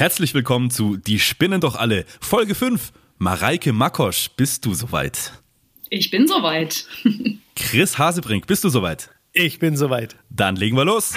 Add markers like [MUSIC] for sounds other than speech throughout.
Herzlich willkommen zu Die spinnen doch alle, Folge 5. Mareike Makosch, bist du soweit? Ich bin soweit. [LAUGHS] Chris Hasebrink, bist du soweit? Ich bin soweit. Dann legen wir los.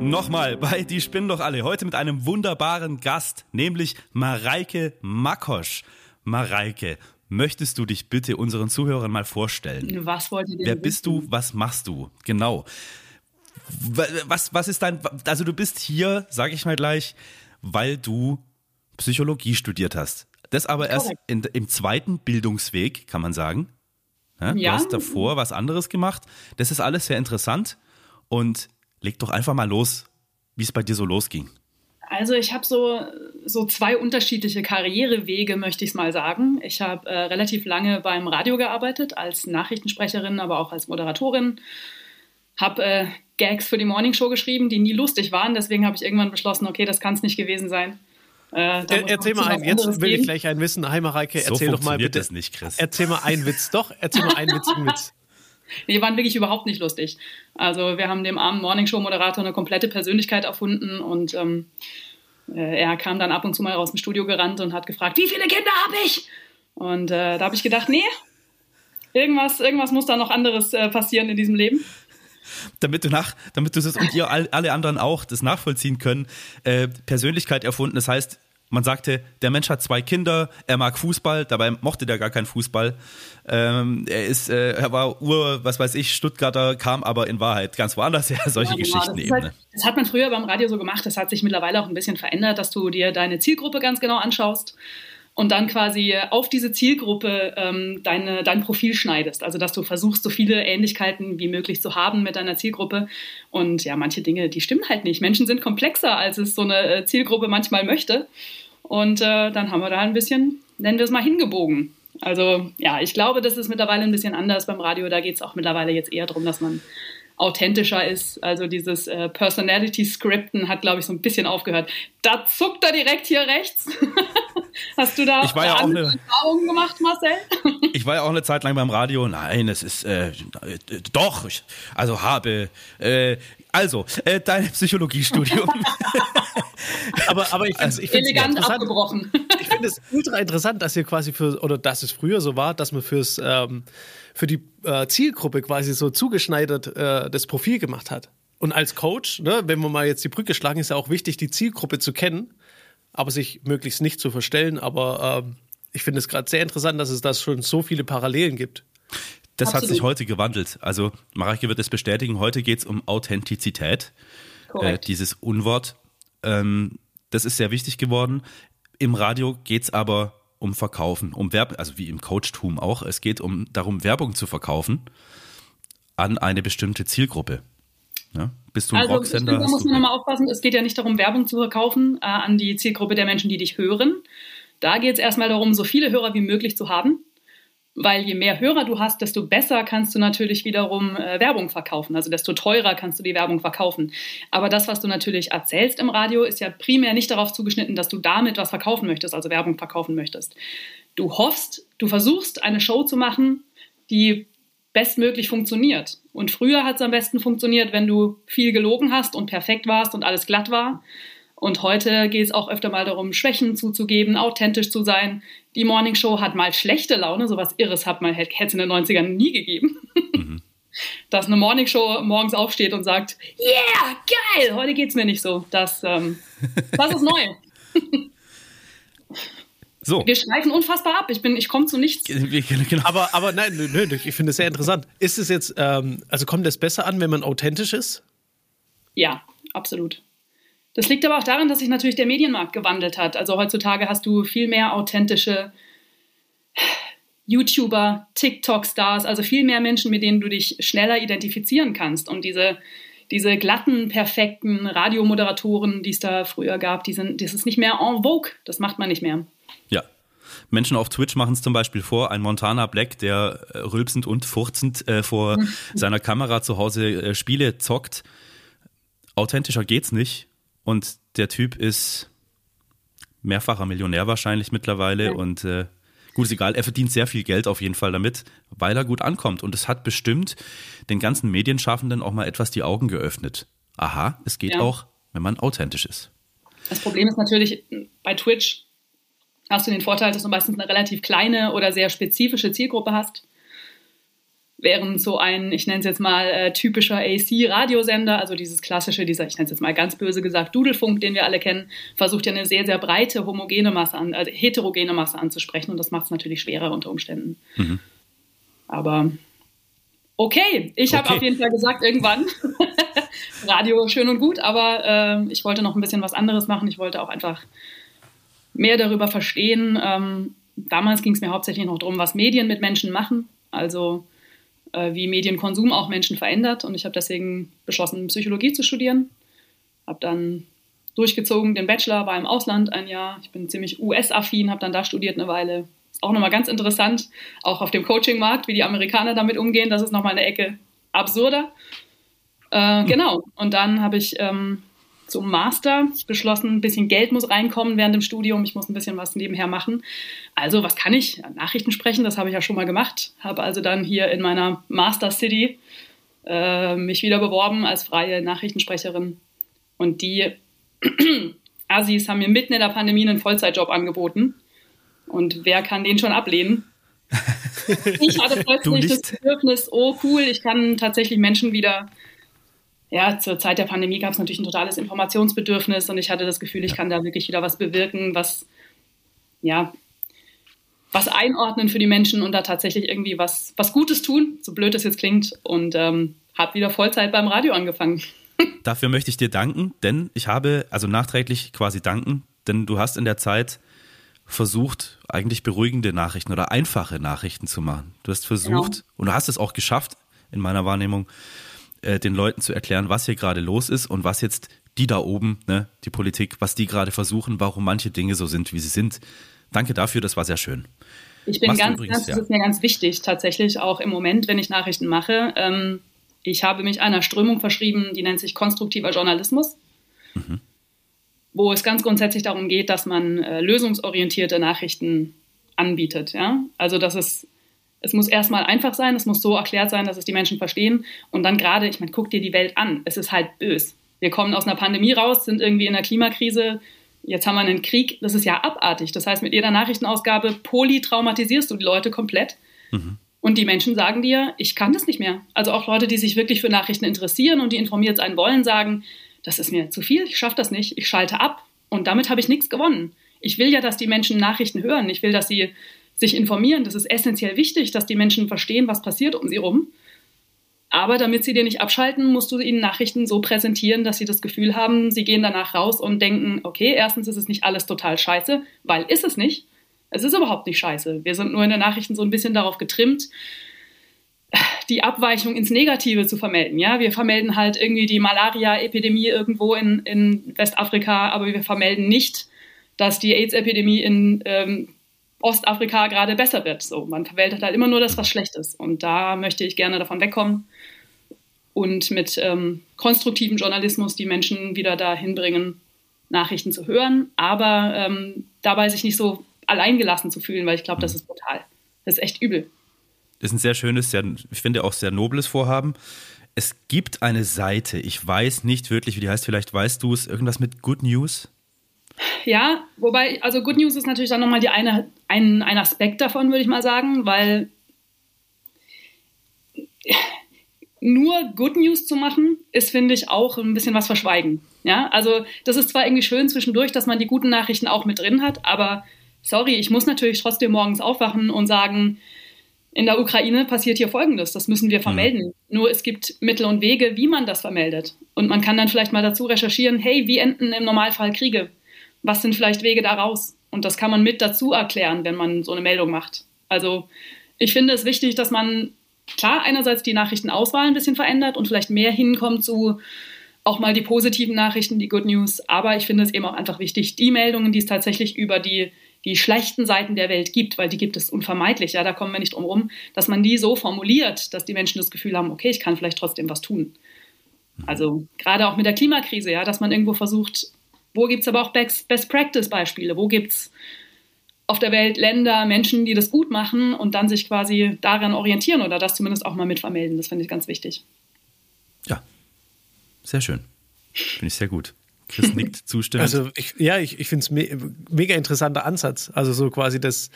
Nochmal bei Die Spinnen doch alle. Heute mit einem wunderbaren Gast, nämlich Mareike Makosch. Mareike, möchtest du dich bitte unseren Zuhörern mal vorstellen? Was wollt ihr denn Wer wissen? bist du? Was machst du? Genau. Wa- Was, was ist dein, also du bist hier, sage ich mal gleich, weil du Psychologie studiert hast. Das aber erst in, im zweiten Bildungsweg, kann man sagen. Ja, Du Ja. hast davor was anderes gemacht. Das ist alles sehr interessant. Und leg doch einfach mal los, wie es bei dir so losging. Also ich habe so, so zwei unterschiedliche Karrierewege, möchte ich es mal sagen. Ich habe äh, relativ lange beim Radio gearbeitet, als Nachrichtensprecherin, aber auch als Moderatorin. Habe äh, Gags für die Morningshow geschrieben, die nie lustig waren. Deswegen habe ich irgendwann beschlossen, okay, das kann es nicht gewesen sein. Äh, Er, erzähl mal einen. Jetzt will ich geben. gleich einen wissen. Hi Mareike, So erzähl doch mal bitte. das nicht, Chris. Erzähl mal einen Witz. Doch, erzähl mal einen witzigen Witz. Nee, waren wirklich überhaupt nicht lustig. Also wir haben dem armen Morningshow-Moderator eine komplette Persönlichkeit erfunden und ähm, äh, er kam dann ab und zu mal aus dem Studio gerannt und hat gefragt, wie viele Kinder habe ich? Und äh, da habe ich gedacht, nee, irgendwas, irgendwas muss da noch anderes äh, passieren in diesem Leben. damit du nach, damit du das und ihr all, alle anderen auch das nachvollziehen können, äh, Persönlichkeit erfunden. Das heißt, man sagte, der Mensch hat zwei Kinder, er mag Fußball, dabei mochte der gar keinen Fußball. Ähm, er ist, äh, er war Ur, was weiß ich, Stuttgarter, kam aber in Wahrheit ganz woanders her. Solche Ja, genau, Geschichten das, eben. halt, das hat man früher beim Radio so gemacht, das hat sich mittlerweile auch ein bisschen verändert, dass du dir deine Zielgruppe ganz genau anschaust und dann quasi auf diese Zielgruppe ähm, deine, dein Profil schneidest. Also dass du versuchst, so viele Ähnlichkeiten wie möglich zu haben mit deiner Zielgruppe. Und ja, manche Dinge, die stimmen halt nicht. Menschen sind komplexer, als es so eine äh, Zielgruppe manchmal möchte. Und äh, dann haben wir da ein bisschen, nennen wir es mal, hingebogen. Also ja, ich glaube, das ist mittlerweile ein bisschen anders beim Radio. Da geht es auch mittlerweile jetzt eher darum, dass man authentischer ist. Also dieses äh, Personality-Scripten hat, glaube ich, so ein bisschen aufgehört. Da zuckt er direkt hier rechts. [LAUGHS] Hast du da Ich war ja auch andere eine- Erfahrungen gemacht, Marcel? [LAUGHS] Ich war ja auch eine Zeit lang beim Radio. Nein, es ist äh, äh, doch. Ich, also habe. Äh, also, äh, dein Psychologiestudium. [LAUGHS] Aber, aber ich finde es ich find's Elegant interessant. abgebrochen. Ich finde es ultra interessant, dass ihr quasi für, oder dass es früher so war, dass man fürs, ähm, für die äh, Zielgruppe quasi so zugeschneidert äh, das Profil gemacht hat. Und als Coach, ne, wenn wir mal jetzt die Brücke schlagen, ist ja auch wichtig, die Zielgruppe zu kennen, aber sich möglichst nicht zu verstellen. Aber ähm, ich finde es gerade sehr interessant, dass es da schon so viele Parallelen gibt. Das hat Absolut. sich heute gewandelt. Also, Mareike wird es bestätigen. Heute geht es um Authentizität. Äh, dieses Unwort. Ähm, das ist sehr wichtig geworden. Im Radio geht es aber um Verkaufen, um Werbung, also wie im Coachtum auch. Es geht um darum, Werbung zu verkaufen an eine bestimmte Zielgruppe. Ja? Bist du ein Also Rocksender? finde, da muss man nochmal aufpassen. Es geht ja nicht darum, Werbung zu verkaufen äh, an die Zielgruppe der Menschen, die dich hören. Da geht es erstmal darum, so viele Hörer wie möglich zu haben. Weil je mehr Hörer du hast, desto besser kannst du natürlich wiederum äh, Werbung verkaufen. Also desto teurer kannst du die Werbung verkaufen. Aber das, was du natürlich erzählst im Radio, ist ja primär nicht darauf zugeschnitten, dass du damit was verkaufen möchtest, also Werbung verkaufen möchtest. Du hoffst, du versuchst eine Show zu machen, die bestmöglich funktioniert. Und früher hat es am besten funktioniert, wenn du viel gelogen hast und perfekt warst und alles glatt war. Und heute geht es auch öfter mal darum, Schwächen zuzugeben, authentisch zu sein. Die Morning Show hat mal schlechte Laune, sowas Irres hat man hätte es in den 90ern nie gegeben. [LAUGHS] Dass eine Morning Show morgens aufsteht und sagt, yeah, geil, heute geht's mir nicht so. Das, ähm, das ist neu. [LAUGHS] so. Wir schweifen unfassbar ab. Ich, bin, ich komme zu nichts. Genau. Aber, aber nein, nö, nö, ich finde es sehr interessant. Ist es jetzt, ähm, also kommt es besser an, wenn man authentisch ist? Ja, absolut. Das liegt aber auch daran, dass sich natürlich der Medienmarkt gewandelt hat. Also heutzutage hast du viel mehr authentische YouTuber, TikTok-Stars, also viel mehr Menschen, mit denen du dich schneller identifizieren kannst. Und diese, diese glatten, perfekten Radiomoderatoren, die es da früher gab, die sind, das ist nicht mehr en vogue. Das macht man nicht mehr. Ja. Menschen auf Twitch machen es zum Beispiel vor, ein Montana Black, der äh, rülpsend und furzend äh, vor [LAUGHS] seiner Kamera zu Hause äh, Spiele zockt. Authentischer geht's nicht. Und der Typ ist mehrfacher Millionär wahrscheinlich mittlerweile ja. und äh, gut, ist egal, er verdient sehr viel Geld auf jeden Fall damit, weil er gut ankommt und es hat bestimmt den ganzen Medienschaffenden auch mal etwas die Augen geöffnet. Aha, es geht ja. auch, wenn man authentisch ist. Das Problem ist natürlich bei Twitch hast du den Vorteil, dass du meistens eine relativ kleine oder sehr spezifische Zielgruppe hast. Während so ein, ich nenne es jetzt mal äh, typischer AC-Radiosender, also dieses klassische, dieser, ich nenne es jetzt mal ganz böse gesagt, Dudelfunk, den wir alle kennen, versucht ja eine sehr, sehr breite, homogene Masse an, also heterogene Masse anzusprechen und das macht es natürlich schwerer unter Umständen. Mhm. Aber okay, ich okay. habe auf jeden Fall gesagt, irgendwann [LAUGHS] Radio schön und gut, aber äh, ich wollte noch ein bisschen was anderes machen. Ich wollte auch einfach mehr darüber verstehen. Ähm, damals ging es mir hauptsächlich noch darum, was Medien mit Menschen machen, also wie Medienkonsum auch Menschen verändert. Und ich habe deswegen beschlossen, Psychologie zu studieren. Habe dann durchgezogen den Bachelor, war im Ausland ein Jahr. Ich bin ziemlich US-affin, habe dann da studiert eine Weile. Ist auch nochmal ganz interessant, auch auf dem Coaching-Markt, wie die Amerikaner damit umgehen. Das ist nochmal eine Ecke absurder. Äh, genau. Und dann habe ich ähm, zum Master beschlossen, ein bisschen Geld muss reinkommen während dem Studium, ich muss ein bisschen was nebenher machen. Also was kann ich? Nachrichten sprechen, das habe ich ja schon mal gemacht. Habe also dann hier in meiner Master City äh, mich wieder beworben als freie Nachrichtensprecherin. Und die [CLEARS THROAT] Assis haben mir mitten in der Pandemie einen Vollzeitjob angeboten. Und wer kann den schon ablehnen? [LAUGHS] ich hatte plötzlich das Bedürfnis, oh cool, ich kann tatsächlich Menschen wieder ja, zur Zeit der Pandemie gab es natürlich ein totales Informationsbedürfnis und ich hatte das Gefühl, ich kann da wirklich wieder was bewirken, was, ja, was einordnen für die Menschen und da tatsächlich irgendwie was, was Gutes tun, so blöd es jetzt klingt. Und ähm, habe wieder Vollzeit beim Radio angefangen. [LAUGHS] Dafür möchte ich dir danken, denn ich habe, also nachträglich quasi danken, denn du hast in der Zeit versucht, eigentlich beruhigende Nachrichten oder einfache Nachrichten zu machen. Du hast versucht genau. und du hast es auch geschafft, in meiner Wahrnehmung, äh, den Leuten zu erklären, was hier gerade los ist und was jetzt die da oben, ne, die Politik, was die gerade versuchen, warum manche Dinge so sind, wie sie sind. Danke dafür, das war sehr schön. Ich bin Machst ganz, übrigens, das ja. ist mir ganz wichtig, tatsächlich auch im Moment, wenn ich Nachrichten mache. Ähm, ich habe mich einer Strömung verschrieben, die nennt sich konstruktiver Journalismus, mhm. wo es ganz grundsätzlich darum geht, dass man äh, lösungsorientierte Nachrichten anbietet. Ja? Also, dass es es muss erstmal einfach sein, es muss so erklärt sein, dass es die Menschen verstehen. Und dann gerade, ich meine, guck dir die Welt an. Es ist halt bös. Wir kommen aus einer Pandemie raus, sind irgendwie in einer Klimakrise. Jetzt haben wir einen Krieg. Das ist ja abartig. Das heißt, mit jeder Nachrichtenausgabe polytraumatisierst du die Leute komplett. Mhm. Und die Menschen sagen dir, ich kann das nicht mehr. Also auch Leute, die sich wirklich für Nachrichten interessieren und die informiert sein wollen, sagen, das ist mir zu viel, ich schaffe das nicht, ich schalte ab. Und damit habe ich nichts gewonnen. Ich will ja, dass die Menschen Nachrichten hören. Ich will, dass sie sich informieren. Das ist essentiell wichtig, dass die Menschen verstehen, was passiert um sie rum. Aber damit sie dir nicht abschalten, musst du ihnen Nachrichten so präsentieren, dass sie das Gefühl haben, sie gehen danach raus und denken, okay, erstens ist es nicht alles total scheiße, weil ist es nicht. Es ist überhaupt nicht scheiße. Wir sind nur in den Nachrichten so ein bisschen darauf getrimmt, die Abweichung ins Negative zu vermelden. Ja, wir vermelden halt irgendwie die Malaria-Epidemie irgendwo in, in Westafrika, aber wir vermelden nicht, dass die AIDS-Epidemie in ähm, Ostafrika gerade besser wird. So, man verwaltet halt immer nur das, was schlecht ist. Und da möchte ich gerne davon wegkommen und mit ähm, konstruktivem Journalismus die Menschen wieder dahin bringen, Nachrichten zu hören, aber ähm, dabei sich nicht so alleingelassen zu fühlen, weil ich glaube, das ist brutal. Das ist echt übel. Das ist ein sehr schönes, sehr, ich finde auch sehr nobles Vorhaben. Es gibt eine Seite, ich weiß nicht wirklich, wie die heißt, vielleicht weißt du es, irgendwas mit Good News? Ja, wobei, also Good News ist natürlich dann nochmal die eine, ein, ein Aspekt davon, würde ich mal sagen, weil nur Good News zu machen, ist, finde ich, auch ein bisschen was verschweigen. Ja, also das ist zwar irgendwie schön zwischendurch, dass man die guten Nachrichten auch mit drin hat, aber sorry, ich muss natürlich trotzdem morgens aufwachen und sagen, in der Ukraine passiert hier Folgendes, das müssen wir vermelden. Mhm. Nur es gibt Mittel und Wege, wie man das vermeldet. Und man kann dann vielleicht mal dazu recherchieren, hey, wie enden im Normalfall Kriege? Was sind vielleicht Wege daraus? Und das kann man mit dazu erklären, wenn man so eine Meldung macht. Also ich finde es wichtig, dass man klar einerseits die Nachrichtenauswahl ein bisschen verändert und vielleicht mehr hinkommt zu auch mal die positiven Nachrichten, die Good News. Aber ich finde es eben auch einfach wichtig, die Meldungen, die es tatsächlich über die, die schlechten Seiten der Welt gibt, weil die gibt es unvermeidlich, ja, da kommen wir nicht drum rum, dass man die so formuliert, dass die Menschen das Gefühl haben, okay, ich kann vielleicht trotzdem was tun. Also gerade auch mit der Klimakrise, ja, dass man irgendwo versucht, Wo gibt es aber auch Best-Practice-Beispiele? Wo gibt es auf der Welt Länder, Menschen, die das gut machen und dann sich quasi daran orientieren oder das zumindest auch mal mitvermelden? Das finde ich ganz wichtig. Ja, sehr schön. Finde ich sehr gut. Chris nickt [LAUGHS] zustimmend. Also ich, ja, ich, ich finde es me mega interessanter Ansatz. Also so quasi das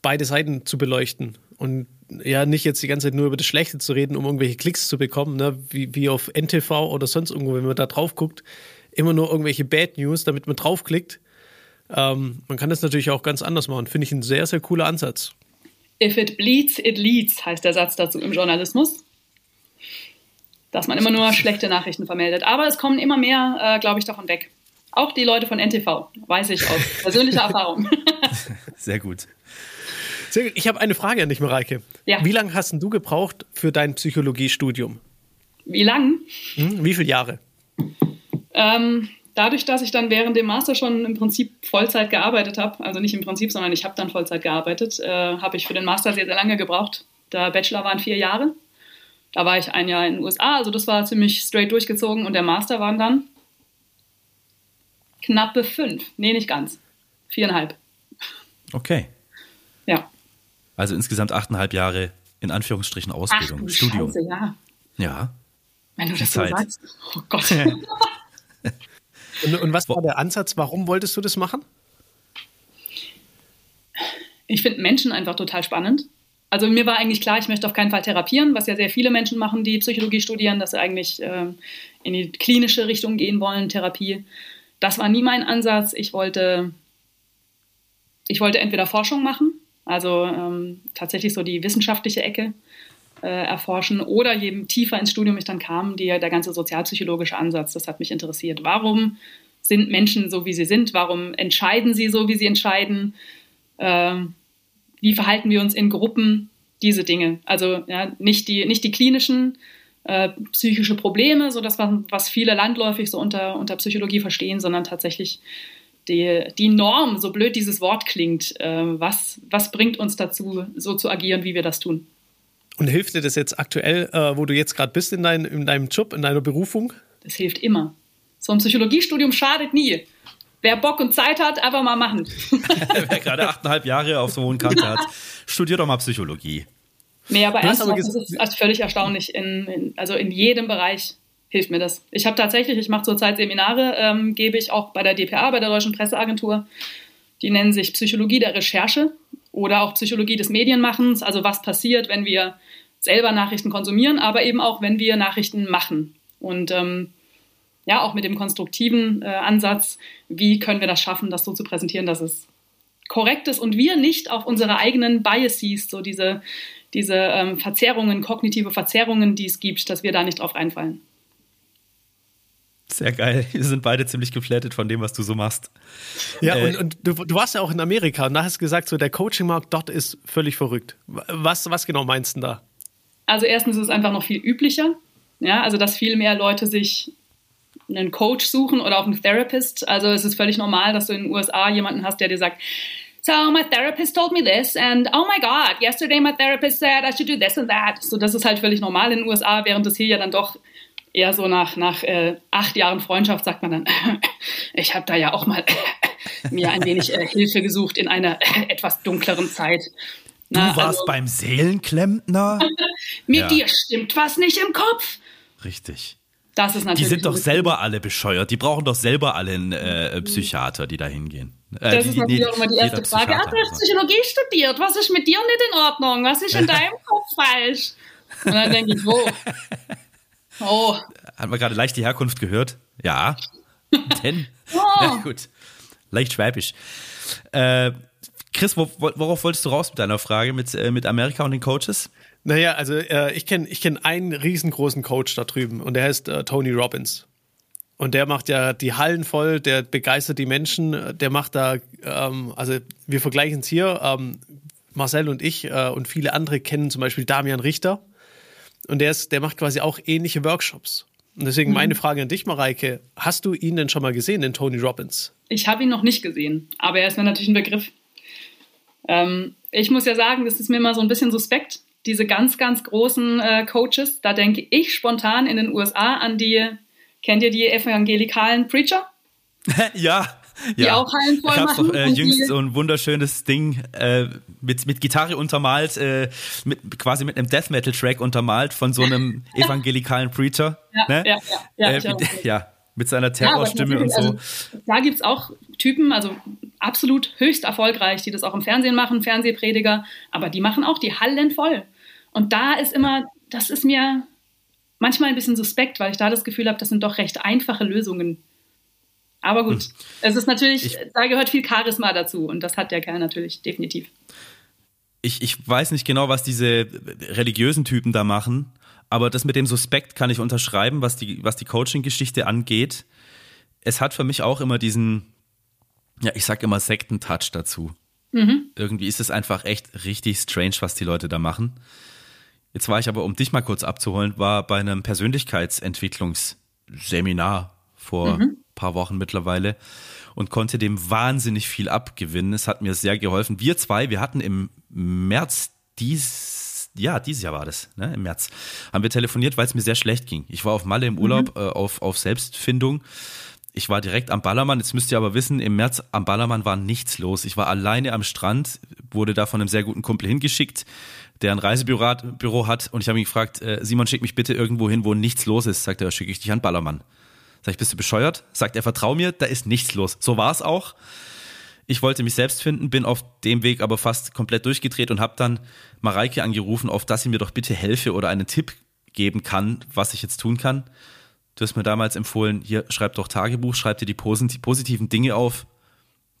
beide Seiten zu beleuchten und ja, nicht jetzt die ganze Zeit nur über das Schlechte zu reden, um irgendwelche Klicks zu bekommen, ne? wie, wie auf NTV oder sonst irgendwo, wenn man da drauf guckt, immer nur irgendwelche Bad News, damit man draufklickt. Ähm, man kann das natürlich auch ganz anders machen. Finde ich ein sehr, sehr cooler Ansatz. If it bleeds, it leads, heißt der Satz dazu im Journalismus. Dass man immer nur schlechte Nachrichten vermeldet. Aber es kommen immer mehr, äh, glaube ich, davon weg. Auch die Leute von NTV, weiß ich aus [LAUGHS] persönlicher Erfahrung. [LAUGHS] Sehr gut. Sehr gut. Ich habe eine Frage an dich, Mareike. Ja. Wie lange hast du gebraucht für dein Psychologiestudium? Wie lang? Hm, wie viele Jahre? Ähm, dadurch, dass ich dann während dem Master schon im Prinzip Vollzeit gearbeitet habe, also nicht im Prinzip, sondern ich habe dann Vollzeit gearbeitet, äh, habe ich für den Master sehr, sehr lange gebraucht. Der Bachelor waren vier Jahre. Da war ich ein Jahr in den USA, also das war ziemlich straight durchgezogen und der Master waren dann knappe fünf. Nee, nicht ganz. Viereinhalb. Okay. Ja. Also insgesamt achteinhalb Jahre in Anführungsstrichen Ausbildung, Ach, Studium. Scheiße, ja. Ja. Wenn du das so sagst. Oh Gott. [LAUGHS] [LAUGHS] [LAUGHS] Und, und was war der Ansatz? Warum wolltest du das machen? Ich finde Menschen einfach total spannend. Also mir war eigentlich klar, ich möchte auf keinen Fall therapieren, was ja sehr viele Menschen machen, die Psychologie studieren, dass sie eigentlich äh, in die klinische Richtung gehen wollen, Therapie. Das war nie mein Ansatz. Ich wollte, ich wollte entweder Forschung machen, also ähm, tatsächlich so die wissenschaftliche Ecke äh, erforschen, oder je tiefer ins Studium ich dann kam, die, der ganze sozialpsychologische Ansatz, das hat mich interessiert. Warum sind Menschen so, wie sie sind? Warum entscheiden sie so, wie sie entscheiden? Ähm, wie verhalten wir uns in Gruppen? Diese Dinge. Also ja, nicht, die, nicht die klinischen äh, psychische Probleme, so das, was viele landläufig so unter, unter Psychologie verstehen, sondern tatsächlich die, die Norm, so blöd dieses Wort klingt. Äh, was, was bringt uns dazu, so zu agieren, wie wir das tun? Und hilft dir das jetzt aktuell, äh, wo du jetzt gerade bist in, dein, in deinem Job, in deiner Berufung? Das hilft immer. So ein Psychologiestudium schadet nie. Wer Bock und Zeit hat, einfach mal machen. [LAUGHS] Wer gerade achteinhalb Jahre auf so hohen Kante hat, studiert doch mal Psychologie. Nee, aber ernsthaft, das ist also völlig erstaunlich. In, in, also in jedem Bereich hilft mir das. Ich habe tatsächlich, ich mache zurzeit Seminare, ähm, gebe ich auch bei der DPA, bei der Deutschen Presseagentur. Die nennen sich Psychologie der Recherche oder auch Psychologie des Medienmachens. Also was passiert, wenn wir selber Nachrichten konsumieren, aber eben auch, wenn wir Nachrichten machen. Und ähm, ja, auch mit dem konstruktiven äh, Ansatz, wie können wir das schaffen, das so zu präsentieren, dass es korrekt ist und wir nicht auf unsere eigenen Biases, so diese, diese ähm, Verzerrungen, kognitive Verzerrungen, die es gibt, dass wir da nicht drauf reinfallen. Sehr geil. [LAUGHS] Wir sind beide ziemlich geflattet von dem, was du so machst. Ja, äh, und, und du, du, warst ja auch in Amerika und da hast du gesagt, so der Coaching-Markt dort ist völlig verrückt. Was, was genau meinst du da? Also erstens ist es einfach noch viel üblicher. Ja, also dass viel mehr Leute sich einen Coach suchen oder auch einen Therapist. Also es ist völlig normal, dass du in den USA jemanden hast, der dir sagt, So my therapist told me this and oh my god, yesterday my therapist said I should do this and that. So das ist halt völlig normal in den USA, während es hier ja dann doch eher so nach, nach äh, acht Jahren Freundschaft sagt man dann, [LAUGHS] ich habe da ja auch mal [LAUGHS] mir ein wenig äh, Hilfe gesucht in einer [LAUGHS] etwas dunkleren Zeit. Du Na, warst also, beim Seelenklempner? Mit ja. dir stimmt was nicht im Kopf. Richtig. Das ist natürlich die sind doch selber alle bescheuert. Die brauchen doch selber alle einen äh, Psychiater, die da hingehen. Äh, das die, ist natürlich nee, auch immer die erste Frage. Ah, du hast Psychologie studiert. Was ist mit dir nicht in Ordnung? Was ist in deinem Kopf falsch? Und dann denke ich, oh. Oh. Hat man gerade leicht die Herkunft gehört? Ja. [LAUGHS] Denn. Oh. Ja, gut. Leicht schwäbisch. Äh, Chris, worauf wolltest du raus mit deiner Frage mit, äh, mit Amerika und den Coaches? Naja, also äh, ich kenne ich kenn einen riesengroßen Coach da drüben und der heißt äh, Tony Robbins. Und der macht ja die Hallen voll, der begeistert die Menschen, der macht da, ähm, also wir vergleichen es hier, ähm, Marcel und ich äh, und viele andere kennen zum Beispiel Damian Richter. Und der, ist, der macht quasi auch ähnliche Workshops. Und deswegen mhm. meine Frage an dich, Mareike, hast du ihn denn schon mal gesehen, den Tony Robbins? Ich habe ihn noch nicht gesehen, aber er ist mir natürlich ein Begriff. Ähm, ich muss ja sagen, das ist mir immer so ein bisschen suspekt, diese ganz, ganz großen äh, Coaches, da denke ich spontan in den USA an die, kennt ihr die evangelikalen Preacher? [LAUGHS] ja, [LAUGHS] die ja. auch Hallen voll ich hab's machen. doch äh, und jüngst so ein wunderschönes Ding äh, mit, mit Gitarre untermalt, äh, mit, quasi mit einem Death Metal Track untermalt von so einem [LAUGHS] evangelikalen Preacher. Ja, ne? ja, ja, ja, äh, mit, [LAUGHS] ja, mit seiner Terrorstimme und so. Also, da gibt es auch Typen, also absolut höchst erfolgreich, die das auch im Fernsehen machen, Fernsehprediger, aber die machen auch die Hallen voll. Und da ist immer, das ist mir manchmal ein bisschen suspekt, weil ich da das Gefühl habe, das sind doch recht einfache Lösungen. Aber gut, es ist natürlich, Hm. Ich- da gehört viel Charisma dazu und das hat der Kerl natürlich definitiv. ich, ich weiß nicht genau, was diese religiösen Typen da machen, aber das mit dem Suspekt kann ich unterschreiben, was die, was die Coaching-Geschichte angeht. Es hat für mich auch immer diesen, ja, ich sag immer Sektentouch dazu. Irgendwie ist es einfach echt richtig strange, was die Leute da machen. Jetzt war ich aber, um dich mal kurz abzuholen, war bei einem Persönlichkeitsentwicklungsseminar vor ein paar Wochen mittlerweile und konnte dem wahnsinnig viel abgewinnen. Es hat mir sehr geholfen. Wir zwei, wir hatten im März dies, ja, dieses Jahr war das, ne, im März, haben wir telefoniert, weil es mir sehr schlecht ging. Ich war auf Malle im Urlaub, äh, auf, auf Selbstfindung. Ich war direkt am Ballermann. Jetzt müsst ihr aber wissen, im März am Ballermann war nichts los. Ich war alleine am Strand, wurde da von einem sehr guten Kumpel hingeschickt, der ein Reisebüro hat, Büro hat. Und ich habe ihn gefragt, äh, Simon, schick mich bitte irgendwo hin, wo nichts los ist. Sagt er, schicke ich dich an Ballermann. Sag ich, bist du bescheuert? Sagt er, vertrau mir, da ist nichts los. So war es auch. Ich wollte mich selbst finden, bin auf dem Weg aber fast komplett durchgedreht und habe dann Mareike angerufen, auf dass sie mir doch bitte helfe oder einen Tipp geben kann, was ich jetzt tun kann. Du hast mir damals empfohlen, hier schreib doch Tagebuch, schreib dir die posit positiven Dinge auf,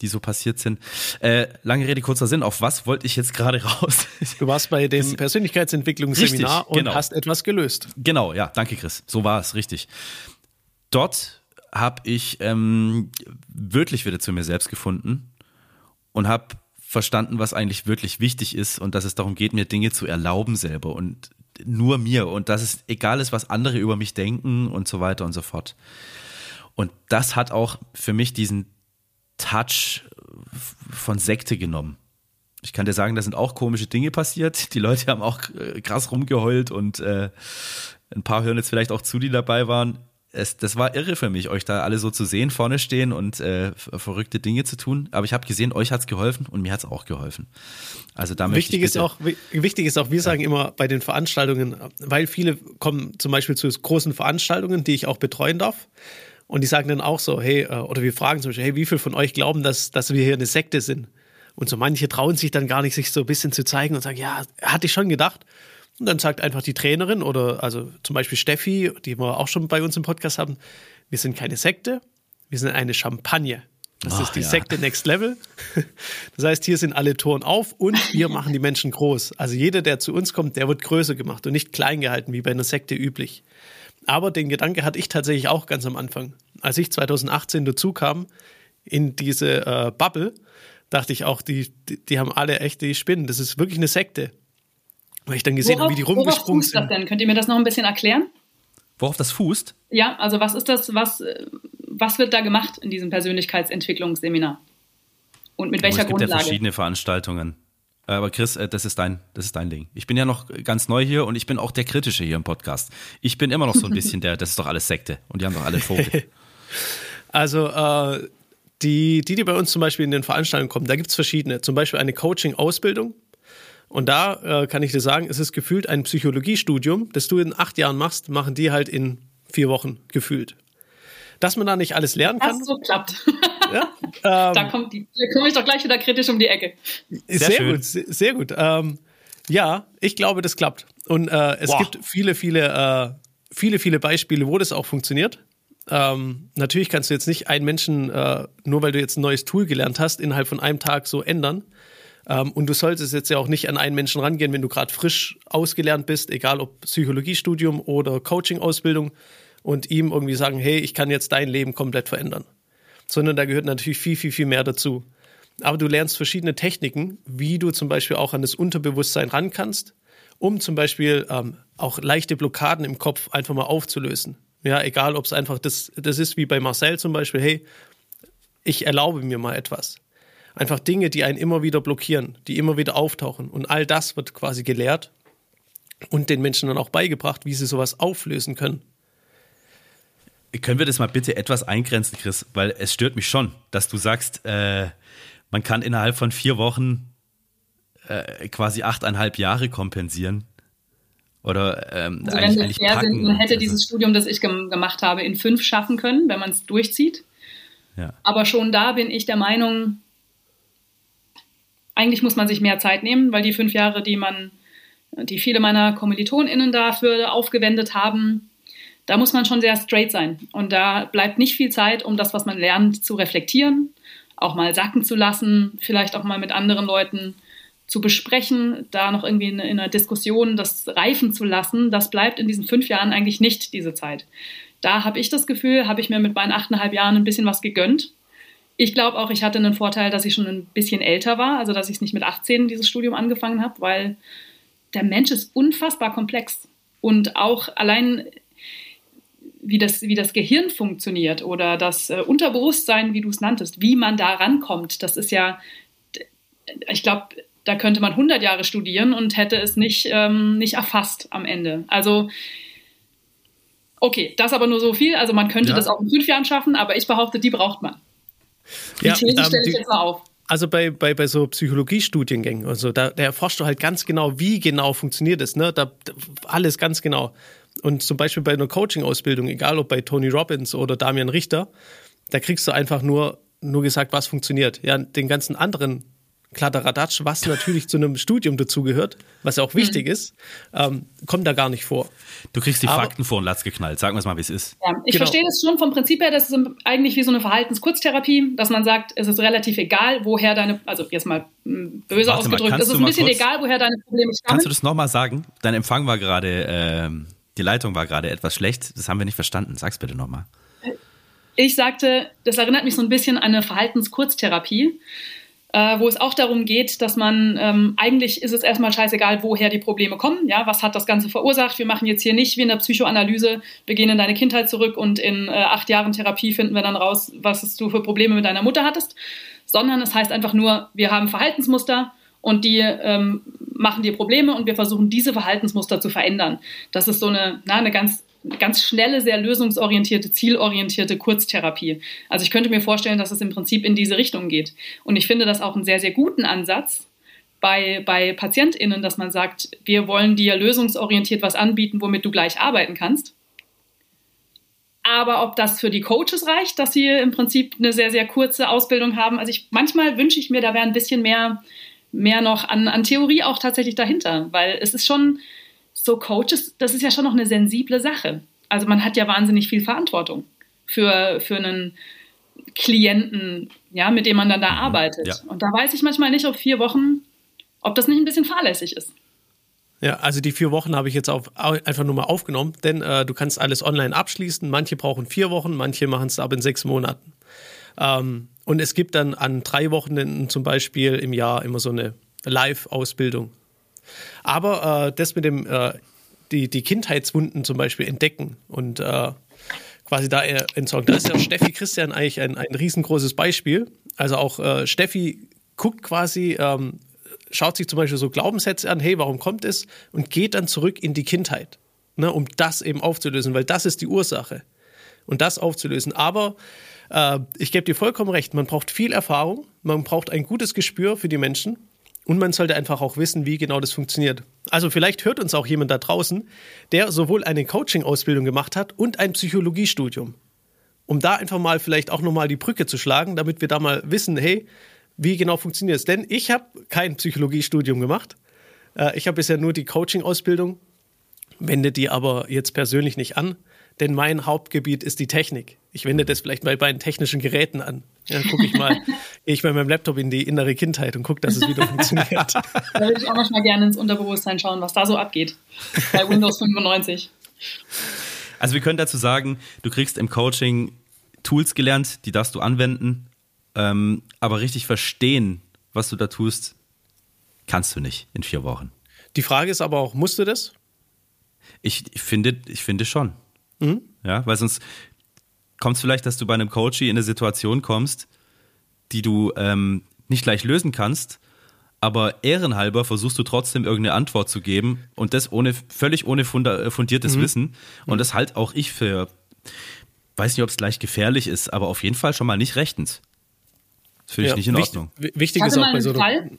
die so passiert sind. Äh, lange Rede, kurzer Sinn, auf was wollte ich jetzt gerade [LAUGHS] raus? Du warst bei dem Persönlichkeitsentwicklungsseminar Richtig, und genau. hast etwas gelöst. Genau, ja, danke Chris. So war es, richtig. Dort habe ich ähm, wirklich wieder zu mir selbst gefunden und habe verstanden, was eigentlich wirklich wichtig ist und dass es darum geht, mir Dinge zu erlauben selber und nur mir und dass es egal ist, was andere über mich denken und so weiter und so fort. Und das hat auch für mich diesen Touch von Sekte genommen. Ich kann dir sagen, da sind auch komische Dinge passiert. Die Leute haben auch äh, krass rumgeheult und äh, ein paar hören jetzt vielleicht auch zu, die dabei waren. Es, das war irre für mich, euch da alle so zu sehen, vorne stehen und äh, ver- verrückte Dinge zu tun. Aber ich habe gesehen, euch hat's geholfen und mir hat's auch geholfen. Also da möchte Wichtig ich ist, auch, wi- wichtig ist auch, wir sagen immer bei den Veranstaltungen, weil viele kommen zum Beispiel zu großen Veranstaltungen, die ich auch betreuen darf. Und die sagen dann auch so, hey, äh, oder wir fragen zum Beispiel, hey, wie viele von euch glauben, dass, dass wir hier eine Sekte sind? Und so manche trauen sich dann gar nicht, sich so ein bisschen zu zeigen und sagen, ja, hatte ich schon gedacht. Und dann sagt einfach die Trainerin oder also zum Beispiel Steffi, die wir auch schon bei uns im Podcast haben, wir sind keine Sekte, wir sind eine Champagne. Das Ach, ist die ja. Sekte Next Level. [LAUGHS] Das heißt, hier sind alle Toren auf und wir [LAUGHS] machen die Menschen groß. Also jeder, der zu uns kommt, der wird größer gemacht und nicht klein gehalten, wie bei einer Sekte üblich. Aber den Gedanke hatte ich tatsächlich auch ganz am Anfang. Als ich 2018 dazu kam, in diese äh, Bubble, dachte ich auch, die, die, die haben alle echt die Spinnen. Das ist wirklich eine Sekte. Weil ich dann gesehen habe, wie die worauf rumgesprungen fußt das sind. denn? Könnt ihr mir das noch ein bisschen erklären? worauf das fußt? Ja, also was ist das, was, was wird da gemacht in diesem Persönlichkeitsentwicklungsseminar? Und mit welcher es gibt ja Grundlage? verschiedene Veranstaltungen. Äh, Aber Chris, äh, das ist dein, das ist dein Ding. Ich bin ja noch ganz neu hier und ich bin auch der Kritische hier im Podcast. Ich bin immer noch so ein bisschen der, das ist doch alles Sekte und die haben doch alle Vogel. [LAUGHS] Also äh, die, die, die bei uns zum Beispiel in den Veranstaltungen kommen, da gibt es verschiedene. Zum Beispiel eine Coaching-Ausbildung. Und da äh, kann ich dir sagen, es ist gefühlt ein Psychologiestudium, das du in acht Jahren machst, machen die halt in vier Wochen gefühlt. Dass man da nicht alles lernen kann, Das so klappt. ja, [LAUGHS] da kommt die, da komme ich doch gleich wieder kritisch um die Ecke. Sehr, Sehr gut, sehr, sehr gut. Ähm, ja, ich glaube, das klappt. Und äh, es Boah. gibt viele, viele, äh, viele, viele Beispiele, wo das auch funktioniert. Ähm, natürlich kannst du jetzt nicht einen Menschen, äh, nur weil du jetzt ein neues Tool gelernt hast, innerhalb von einem Tag so ändern. Ähm, und du solltest jetzt ja auch nicht an einen Menschen rangehen, wenn du gerade frisch ausgelernt bist, egal ob Psychologiestudium oder Coaching-Ausbildung, und ihm irgendwie sagen, hey, ich kann jetzt dein Leben komplett verändern. Sondern da gehört natürlich viel, viel, viel mehr dazu. Aber du lernst verschiedene Techniken, wie du zum Beispiel auch an das Unterbewusstsein ran kannst, um zum Beispiel ähm, auch leichte Blockaden im Kopf einfach mal aufzulösen. Ja, egal, ob es einfach das, das ist wie bei Marcel zum Beispiel, hey, ich erlaube mir mal etwas. Einfach Dinge, die einen immer wieder blockieren, die immer wieder auftauchen. Und all das wird quasi gelehrt und den Menschen dann auch beigebracht, wie sie sowas auflösen können. können wir das mal bitte etwas eingrenzen, Chris? Weil es stört mich schon, dass du sagst, äh, man kann innerhalb von vier Wochen äh, quasi achteinhalb Jahre kompensieren. Oder ähm, Also eigentlich, wenn eigentlich fair sind, man hätte Also, dieses Studium, das ich gem gemacht habe, in fünf schaffen können, wenn man es durchzieht. ja. Aber schon da bin ich der Meinung, eigentlich muss man sich mehr Zeit nehmen, weil die fünf Jahre, die man, die viele meiner KommilitonInnen dafür aufgewendet haben, da muss man schon sehr straight sein. Und da bleibt nicht viel Zeit, um das, was man lernt, zu reflektieren, auch mal sacken zu lassen, vielleicht auch mal mit anderen Leuten zu besprechen, da noch irgendwie in, in einer Diskussion das reifen zu lassen. Das bleibt in diesen fünf Jahren eigentlich nicht diese Zeit. Da habe ich das Gefühl, habe ich mir mit meinen achteinhalb Jahren ein bisschen was gegönnt. Ich glaube auch, ich hatte einen Vorteil, dass ich schon ein bisschen älter war, also dass ich es nicht mit 18 dieses Studium angefangen habe, weil der Mensch ist unfassbar komplex. Und auch allein, wie das, wie das Gehirn funktioniert oder das äh, Unterbewusstsein, wie du es nanntest, wie man da rankommt, das ist ja, ich glaube, da könnte man 100 Jahre studieren und hätte es nicht, ähm, nicht erfasst am Ende. Also, okay, das aber nur so viel. Also, man könnte Ja. das auch in fünf Jahren schaffen, aber ich behaupte, die braucht man. Die Ja, These ähm, stelle ich die- jetzt mal auf. Also bei, bei, bei so Psychologiestudiengängen, also da, da erforscht du halt ganz genau, wie genau funktioniert es, ne? Da, da, alles ganz genau. Und zum Beispiel bei einer Coaching-Ausbildung, egal ob bei Tony Robbins oder Damian Richter, da kriegst du einfach nur, nur gesagt, was funktioniert. Ja, den ganzen anderen Kladderadatsch, was natürlich zu einem Studium dazugehört, was ja auch wichtig ist, ähm, kommt da gar nicht vor. Du kriegst die Aber- Fakten vor den Latz geknallt. Sagen wir es mal, wie es ist. Ja, ich Genau. verstehe das schon vom Prinzip her, das ist eigentlich wie so eine Verhaltenskurztherapie, dass man sagt, es ist relativ egal, woher deine, also jetzt mal mm, böse Warte mal, ausgedrückt, kannst es ist ein mal bisschen kurz- egal, woher deine Probleme stammen. Kannst du das nochmal sagen? Dein Empfang war gerade, ähm, die Leitung war gerade etwas schlecht. Das haben wir nicht verstanden. Sag's bitte nochmal. Ich sagte, das erinnert mich so ein bisschen an eine Verhaltenskurztherapie, äh, wo es auch darum geht, dass man, ähm, eigentlich ist es erstmal scheißegal, woher die Probleme kommen, ja, was hat das Ganze verursacht. Wir machen jetzt hier nicht wie in der Psychoanalyse, wir gehen in deine Kindheit zurück und in äh, acht Jahren Therapie finden wir dann raus, was du für Probleme mit deiner Mutter hattest, sondern es heißt einfach nur, wir haben Verhaltensmuster und die ähm, machen dir Probleme und wir versuchen diese Verhaltensmuster zu verändern. Das ist so eine, na, eine ganz ganz schnelle, sehr lösungsorientierte, zielorientierte Kurztherapie. Also ich könnte mir vorstellen, dass es im Prinzip in diese Richtung geht. Und ich finde das auch einen sehr, sehr guten Ansatz bei, bei PatientInnen, dass man sagt, wir wollen dir lösungsorientiert was anbieten, womit du gleich arbeiten kannst. Aber ob das für die Coaches reicht, dass sie im Prinzip eine sehr, sehr kurze Ausbildung haben, also ich, manchmal wünsche ich mir, da wäre ein bisschen mehr, mehr noch an, an Theorie auch tatsächlich dahinter, weil es ist schon, so Coaches, das ist ja schon noch eine sensible Sache. Also man hat ja wahnsinnig viel Verantwortung für, für einen Klienten, ja, mit dem man dann da arbeitet. ja. Und da weiß ich manchmal nicht, ob vier Wochen, ob das nicht ein bisschen fahrlässig ist. Ja, also die vier Wochen habe ich jetzt auf, au- einfach nur mal aufgenommen, denn äh, du kannst alles online abschließen. Manche brauchen vier Wochen, manche machen es ab in sechs Monaten. Ähm, und es gibt dann an drei Wochenenden zum Beispiel im Jahr immer so eine Live-Ausbildung. Aber äh, das mit dem, äh, die, die Kindheitswunden zum Beispiel entdecken und äh, quasi da äh, entsorgen, da ist ja Steffi Christian eigentlich ein, ein riesengroßes Beispiel. Also auch äh, Steffi guckt quasi, ähm, schaut sich zum Beispiel so Glaubenssätze an, hey, warum kommt es? Und geht dann zurück in die Kindheit, ne, um das eben aufzulösen, weil das ist die Ursache. Und das aufzulösen. Aber äh, ich gebe dir vollkommen recht, man braucht viel Erfahrung, man braucht ein gutes Gespür für die Menschen und man sollte einfach auch wissen, wie genau das funktioniert. Also vielleicht hört uns auch jemand da draußen, der sowohl eine Coaching-Ausbildung gemacht hat und ein Psychologiestudium. Um da einfach mal vielleicht auch nochmal die Brücke zu schlagen, damit wir da mal wissen, hey, wie genau funktioniert es? Denn ich habe kein Psychologiestudium gemacht. Äh, ich habe bisher nur die Coaching-Ausbildung, wende die aber jetzt persönlich nicht an, denn mein Hauptgebiet ist die Technik. Ich wende das vielleicht mal bei den technischen Geräten an. Ja, Dann gucke ich mal, [LAUGHS] gehe ich bei meinem Laptop in die innere Kindheit und gucke, dass es wieder funktioniert. [LAUGHS] Da würde ich auch manchmal gerne ins Unterbewusstsein schauen, was da so abgeht. Bei [LAUGHS] Windows 95. Also wir können dazu sagen, du kriegst im Coaching Tools gelernt, die darfst du anwenden, ähm, aber richtig verstehen, was du da tust, kannst du nicht in vier Wochen. Die Frage ist aber auch, musst du das? Ich finde, ich finde schon. Ja, weil sonst kommt es vielleicht, dass du bei einem Coachie in eine Situation kommst, die du ähm, nicht gleich lösen kannst, aber ehrenhalber versuchst du trotzdem irgendeine Antwort zu geben und das ohne völlig ohne funda- äh, fundiertes Wissen. Und das halt auch ich für weiß nicht, ob es gleich gefährlich ist, aber auf jeden Fall schon mal nicht rechtens. Das finde ich ja, nicht in wichtig, Ordnung. Wichtig ist auch bei so Fall,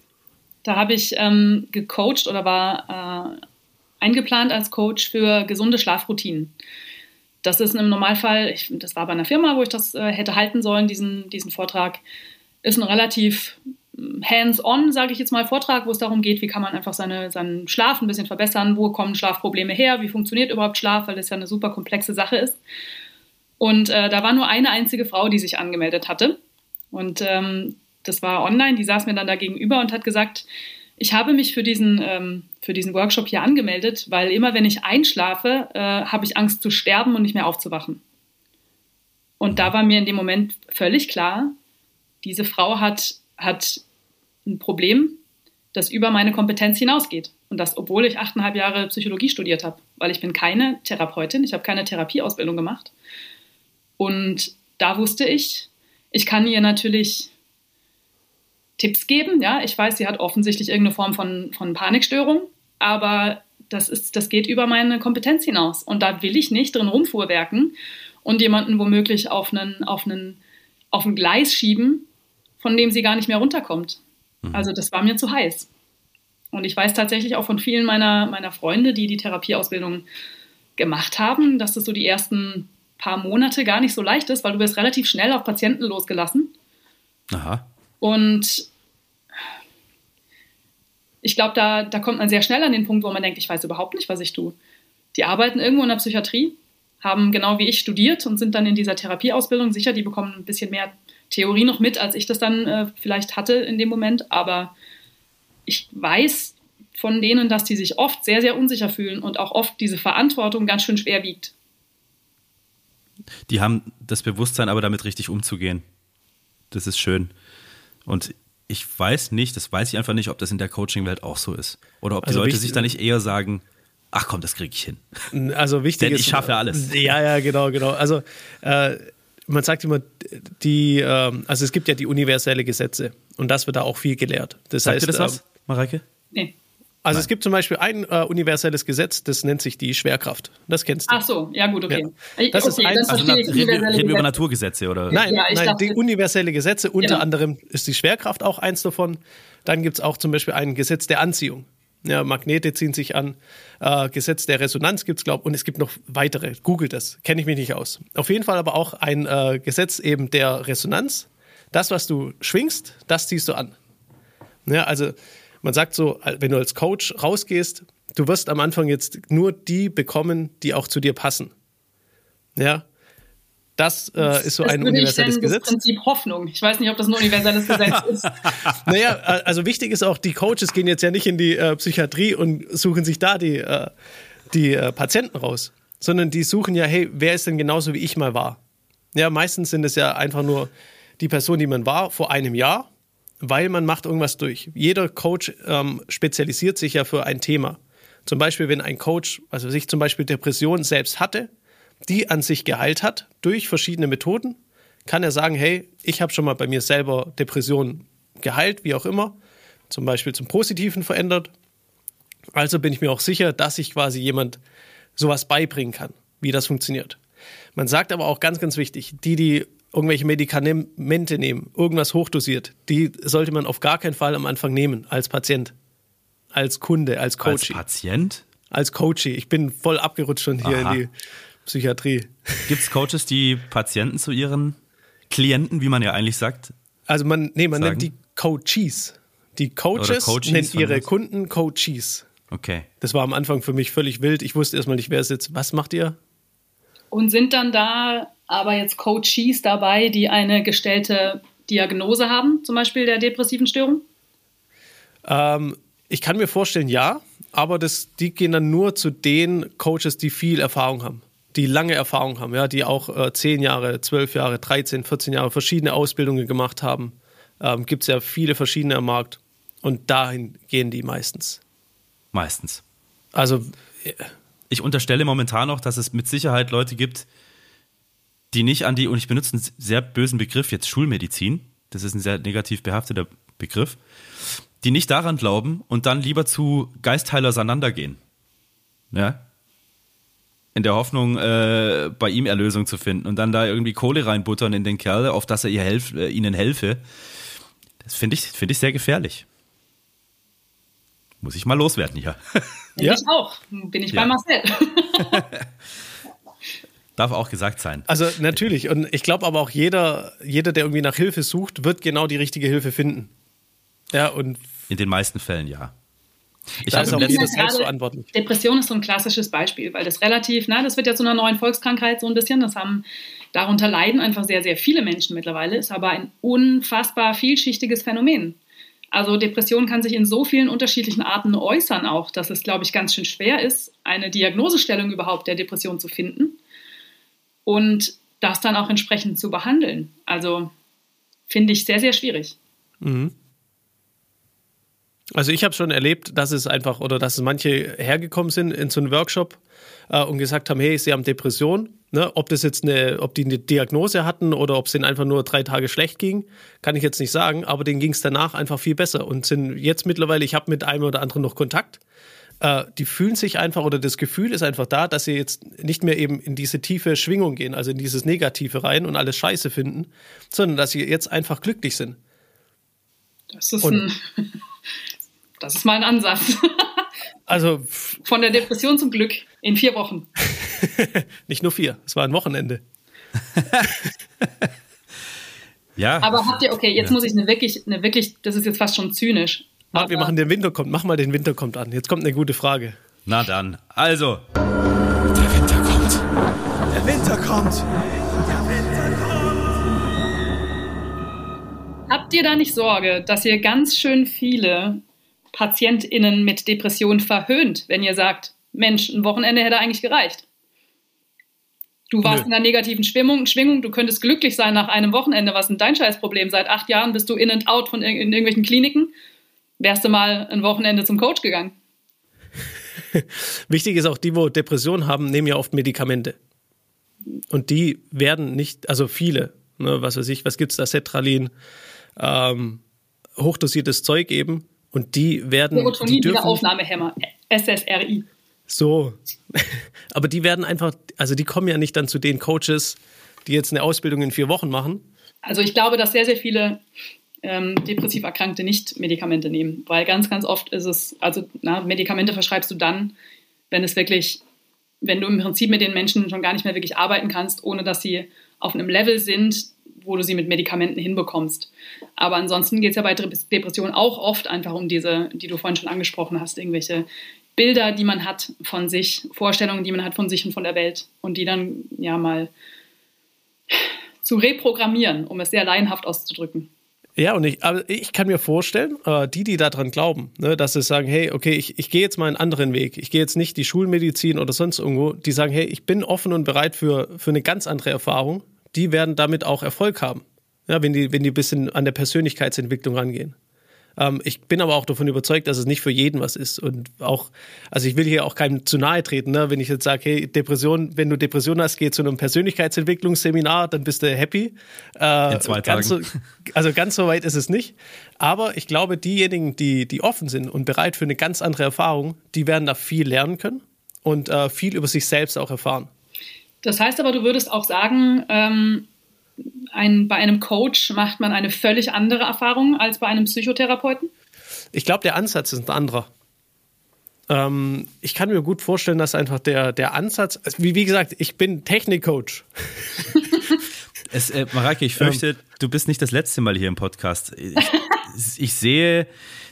da habe ich ähm, gecoacht oder war äh, eingeplant als Coach für gesunde Schlafroutinen. Das ist im Normalfall, ich, das war bei einer Firma, wo ich das äh, hätte halten sollen, diesen, diesen Vortrag, ist ein relativ hm, hands-on, sage ich jetzt mal, Vortrag, wo es darum geht, wie kann man einfach seine, seinen Schlaf ein bisschen verbessern, wo kommen Schlafprobleme her, wie funktioniert überhaupt Schlaf, weil das ja eine super komplexe Sache ist. Und äh, da war nur eine einzige Frau, die sich angemeldet hatte. Und ähm, das war online, die saß mir dann da gegenüber und hat gesagt, ich habe mich für diesen, ähm, für diesen Workshop hier angemeldet, weil immer wenn ich einschlafe, äh, habe ich Angst zu sterben und nicht mehr aufzuwachen. Und da war mir in dem Moment völlig klar, diese Frau hat, hat ein Problem, das über meine Kompetenz hinausgeht. Und das, obwohl ich achteinhalb Jahre Psychologie studiert habe, weil ich bin keine Therapeutin, ich habe keine Therapieausbildung gemacht. Und da wusste ich, ich kann ihr natürlich Tipps geben. Ja, ich weiß, sie hat offensichtlich irgendeine Form von, von Panikstörung, aber das, ist, das geht über meine Kompetenz hinaus. Und da will ich nicht drin rumfuhrwerken und jemanden womöglich auf einen, auf einen, auf ein Gleis schieben, von dem sie gar nicht mehr runterkommt. Mhm. Also das war mir zu heiß. Und ich weiß tatsächlich auch von vielen meiner, meiner Freunde, die die Therapieausbildung gemacht haben, dass das so die ersten paar Monate gar nicht so leicht ist, weil du wirst relativ schnell auf Patienten losgelassen. Aha. Und ich glaube, da, da kommt man sehr schnell an den Punkt, wo man denkt, ich weiß überhaupt nicht, was ich tue. Die arbeiten irgendwo in der Psychiatrie, haben genau wie ich studiert und sind dann in dieser Therapieausbildung. Sicher, die bekommen ein bisschen mehr Theorie noch mit, als ich das dann äh, vielleicht hatte in dem Moment. Aber ich weiß von denen, dass die sich oft sehr, sehr unsicher fühlen und auch oft diese Verantwortung ganz schön schwer wiegt. Die haben das Bewusstsein, aber damit richtig umzugehen. Das ist schön. Und ich weiß nicht, das weiß ich einfach nicht, ob das in der Coaching-Welt auch so ist. Oder ob die also Leute sich da nicht eher sagen, ach komm, das kriege ich hin. Also wichtig Denn ist. ich schaffe alles. Ja, ja, genau, genau. Also äh, man sagt immer, die, äh, also es gibt ja die universelle Gesetze und das wird da auch viel gelehrt. Das Sagt heißt, dir das was, Mareike? Nee. Also Nein. es gibt zum Beispiel ein äh, universelles Gesetz, das nennt sich die Schwerkraft. Das kennst du. Ach so, ja gut, okay. Ja. Das okay, ist ein, also na, reden, wir, reden wir über Naturgesetze oder? Nein, ja, nein dachte, die universelle Gesetze, unter genau. anderem ist die Schwerkraft auch eins davon. Dann gibt es auch zum Beispiel ein Gesetz der Anziehung. Ja, Magnete ziehen sich an. Äh, Gesetz der Resonanz gibt es, glaube ich, und es gibt noch weitere. Googelt das, kenne ich mich nicht aus. Auf jeden Fall aber auch ein äh, Gesetz eben der Resonanz. Das, was du schwingst, das ziehst du an. Ja, also man sagt so, wenn du als Coach rausgehst, du wirst am Anfang jetzt nur die bekommen, die auch zu dir passen. Ja. Das, äh, ist so ein universelles Gesetz. Das Prinzip Hoffnung. Ich weiß nicht, ob das ein universelles Gesetz [LAUGHS] ist. naja, also wichtig ist auch, die Coaches gehen jetzt ja nicht in die äh, Psychiatrie und suchen sich da die, äh, die äh, Patienten raus, sondern die suchen ja, hey, wer ist denn genauso wie ich mal war? Ja, meistens sind es ja einfach nur die Person, die man war vor einem Jahr weil man macht irgendwas durch. Jeder Coach ähm, spezialisiert sich ja für ein Thema. Zum Beispiel, wenn ein Coach, also sich zum Beispiel Depression selbst hatte, die an sich geheilt hat durch verschiedene Methoden, kann er sagen, hey, ich habe schon mal bei mir selber Depressionen geheilt, wie auch immer, zum Beispiel zum Positiven verändert. Also bin ich mir auch sicher, dass ich quasi jemand sowas beibringen kann, wie das funktioniert. Man sagt aber auch ganz, ganz wichtig, die, die irgendwelche Medikamente nehmen, irgendwas hochdosiert, die sollte man auf gar keinen Fall am Anfang nehmen als Patient, als Kunde, als Coach. Als Patient? Als Coach. Ich bin voll abgerutscht schon hier Aha. in die Psychiatrie. Gibt es Coaches, die Patienten zu ihren Klienten, wie man ja eigentlich sagt? Also man, nee, man sagen? nennt die Coaches. Die Coaches, Coaches nennt ihre Kunden Coaches. Okay. Das war am Anfang für mich völlig wild. Ich wusste erstmal nicht, wer ist jetzt. Was macht ihr? Und sind dann da aber jetzt Coaches dabei, die eine gestellte Diagnose haben, zum Beispiel der depressiven Störung? Ähm, ich kann mir vorstellen, ja, aber das, die gehen dann nur zu den Coaches, die viel Erfahrung haben, die lange Erfahrung haben, ja, die auch äh, 10 Jahre, 12 Jahre, 13, 14 Jahre verschiedene Ausbildungen gemacht haben. Ähm, Gibt es ja viele verschiedene am Markt und dahin gehen die meistens. Meistens. Also. Ich unterstelle momentan noch, dass es mit Sicherheit Leute gibt, die nicht an die, und ich benutze einen sehr bösen Begriff, jetzt Schulmedizin, das ist ein sehr negativ behafteter Begriff, die nicht daran glauben und dann lieber zu Geistheiler Sanander gehen. Ja? in der Hoffnung, äh, bei ihm Erlösung zu finden und dann da irgendwie Kohle reinbuttern in den Kerl, auf dass er ihr helf, äh, ihnen helfe. Das finde ich, finde ich sehr gefährlich. Muss ich mal loswerden hier. Ja. Ich auch. Bin ich ja. bei Marcel. [LAUGHS] Darf auch gesagt sein. Also natürlich. Und ich glaube aber auch jeder, jeder, der irgendwie nach Hilfe sucht, wird genau die richtige Hilfe finden. Ja, und in den meisten Fällen ja. Ich habe auch jeder selbst verantwortlich. Depression ist so ein klassisches Beispiel, weil das relativ, na, das wird ja zu einer neuen Volkskrankheit so ein bisschen. Das haben darunter leiden einfach sehr, sehr viele Menschen mittlerweile. Ist aber ein unfassbar vielschichtiges Phänomen. Also Depression kann sich in so vielen unterschiedlichen Arten äußern auch, dass es, glaube ich, ganz schön schwer ist, eine Diagnosestellung überhaupt der Depression zu finden und das dann auch entsprechend zu behandeln. Also finde ich sehr, sehr schwierig. Mhm. Also ich habe schon erlebt, dass es einfach oder dass manche hergekommen sind in so einen Workshop äh, und gesagt haben, hey, sie haben Depression. Ne? Ob das jetzt eine, ob die eine Diagnose hatten oder ob es ihnen einfach nur drei Tage schlecht ging, kann ich jetzt nicht sagen. Aber denen ging es danach einfach viel besser und sind jetzt mittlerweile. Ich habe mit einem oder anderen noch Kontakt äh, die fühlen sich einfach oder das Gefühl ist einfach da, dass sie jetzt nicht mehr eben in diese tiefe Schwingung gehen, also in dieses Negative rein und alles scheiße finden, sondern dass sie jetzt einfach glücklich sind. Das ist, ein, [LAUGHS] das ist mal ein Ansatz. [LAUGHS] also von der Depression zum Glück in vier Wochen. [LAUGHS] nicht nur vier, es war ein Wochenende. ja. Aber habt ihr, okay, jetzt ja. muss ich eine wirklich, eine wirklich, das ist jetzt fast schon zynisch, Marc, wir machen den Winter kommt. Mach mal den Winter kommt an. Jetzt kommt eine gute Frage. Na dann. Also. Der Winter kommt. Der Winter kommt. Der Winter kommt. Habt ihr da nicht Sorge, dass ihr ganz schön viele PatientInnen mit Depressionen verhöhnt, wenn ihr sagt, Mensch, ein Wochenende hätte eigentlich gereicht? Du warst Nö. in einer negativen Schwingung, Schwingung, du könntest glücklich sein nach einem Wochenende. Was ist denn dein Scheißproblem? Seit acht Jahren bist du in and out von in irgendwelchen Kliniken wärst du mal ein Wochenende zum Coach gegangen. [LAUGHS] Wichtig ist auch, die, wo Depressionen haben, nehmen ja oft Medikamente. Und die werden nicht, also viele, ne, was weiß ich, was gibt es da, Cetralin, ähm, hochdosiertes Zeug eben. Und die werden. Serotonin, die Wiederaufnahmehemmer, SSRI. So. [LAUGHS] Aber die werden einfach, also die kommen ja nicht dann zu den Coaches, die jetzt eine Ausbildung in vier Wochen machen. Also ich glaube, dass sehr, sehr viele ähm, depressiv Erkrankte nicht Medikamente nehmen, weil ganz, ganz oft ist es, also na, Medikamente verschreibst du dann, wenn es wirklich, wenn du im Prinzip mit den Menschen schon gar nicht mehr wirklich arbeiten kannst, ohne dass sie auf einem Level sind, wo du sie mit Medikamenten hinbekommst. Aber ansonsten geht es ja bei Depressionen auch oft einfach um diese, die du vorhin schon angesprochen hast, irgendwelche Bilder, die man hat von sich, Vorstellungen, die man hat von sich und von der Welt und die dann ja mal zu reprogrammieren, um es sehr laienhaft auszudrücken. Ja, und ich, aber ich kann mir vorstellen, die, die daran glauben, ne, dass sie sagen, hey, okay, ich, ich gehe jetzt mal einen anderen Weg. Ich gehe jetzt nicht die Schulmedizin oder sonst irgendwo. Die sagen, hey, ich bin offen und bereit für, für eine ganz andere Erfahrung. Die werden damit auch Erfolg haben. Ja, wenn die, wenn die ein bisschen an der Persönlichkeitsentwicklung rangehen. Ähm, ich bin aber auch davon überzeugt, dass es nicht für jeden was ist. Und auch, also ich will hier auch keinem zu nahe treten, ne? wenn ich jetzt sage, hey, Depression, wenn du Depression hast, geh zu einem Persönlichkeitsentwicklungsseminar, dann bist du happy. Äh, In zwei Tagen. So, also ganz so weit ist es nicht. Aber ich glaube, diejenigen, die, die offen sind und bereit für eine ganz andere Erfahrung, die werden da viel lernen können und äh, viel über sich selbst auch erfahren. Das heißt aber, du würdest auch sagen, ähm, ein, bei einem Coach macht man eine völlig andere Erfahrung als bei einem Psychotherapeuten? Ich glaube, der Ansatz ist ein anderer. Ähm, ich kann mir gut vorstellen, dass einfach der, der Ansatz, wie, wie gesagt, ich bin Technikcoach. [LAUGHS] Es, äh, Marake, ich fürchte, ähm. du bist nicht das letzte Mal hier im Podcast. Ich, ich sehe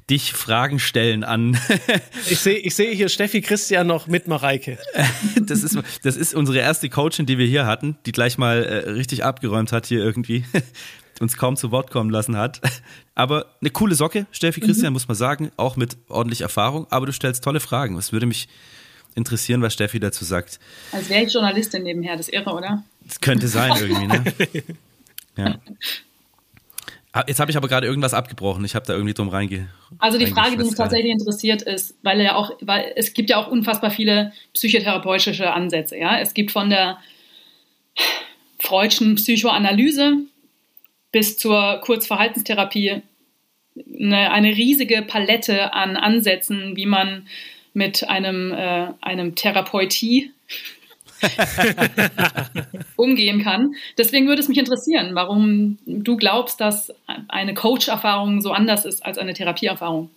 dich Fragen stellen an. [LAUGHS] ich sehe ich seh hier Steffi Christian noch mit Mareike. [LAUGHS] das, ist, das ist unsere erste Coachin, die wir hier hatten, die gleich mal äh, richtig abgeräumt hat hier irgendwie. [LAUGHS] uns kaum zu Wort kommen lassen hat. Aber eine coole Socke, Steffi mhm. Christian, mhm. muss man sagen, auch mit ordentlich Erfahrung. Aber du stellst tolle Fragen. Es würde mich interessieren, was Steffi dazu sagt. Als wäre ich Journalistin nebenher, das ist irre, oder? Das könnte sein irgendwie, ne? Ja. Ah, jetzt habe ich aber gerade irgendwas abgebrochen. Ich habe da irgendwie drum reinge. Also die Frage, die mich tatsächlich interessiert, ist, weil ja auch, weil es gibt ja auch unfassbar viele psychotherapeutische Ansätze. Ja, es gibt von der Freudschen Psychoanalyse bis zur Kurzverhaltenstherapie eine, eine riesige Palette an Ansätzen, wie man mit einem, äh, einem Therapeutie [LAUGHS] umgehen kann. Deswegen würde es mich interessieren, warum du glaubst, dass eine Coach-Erfahrung so anders ist als eine Therapieerfahrung.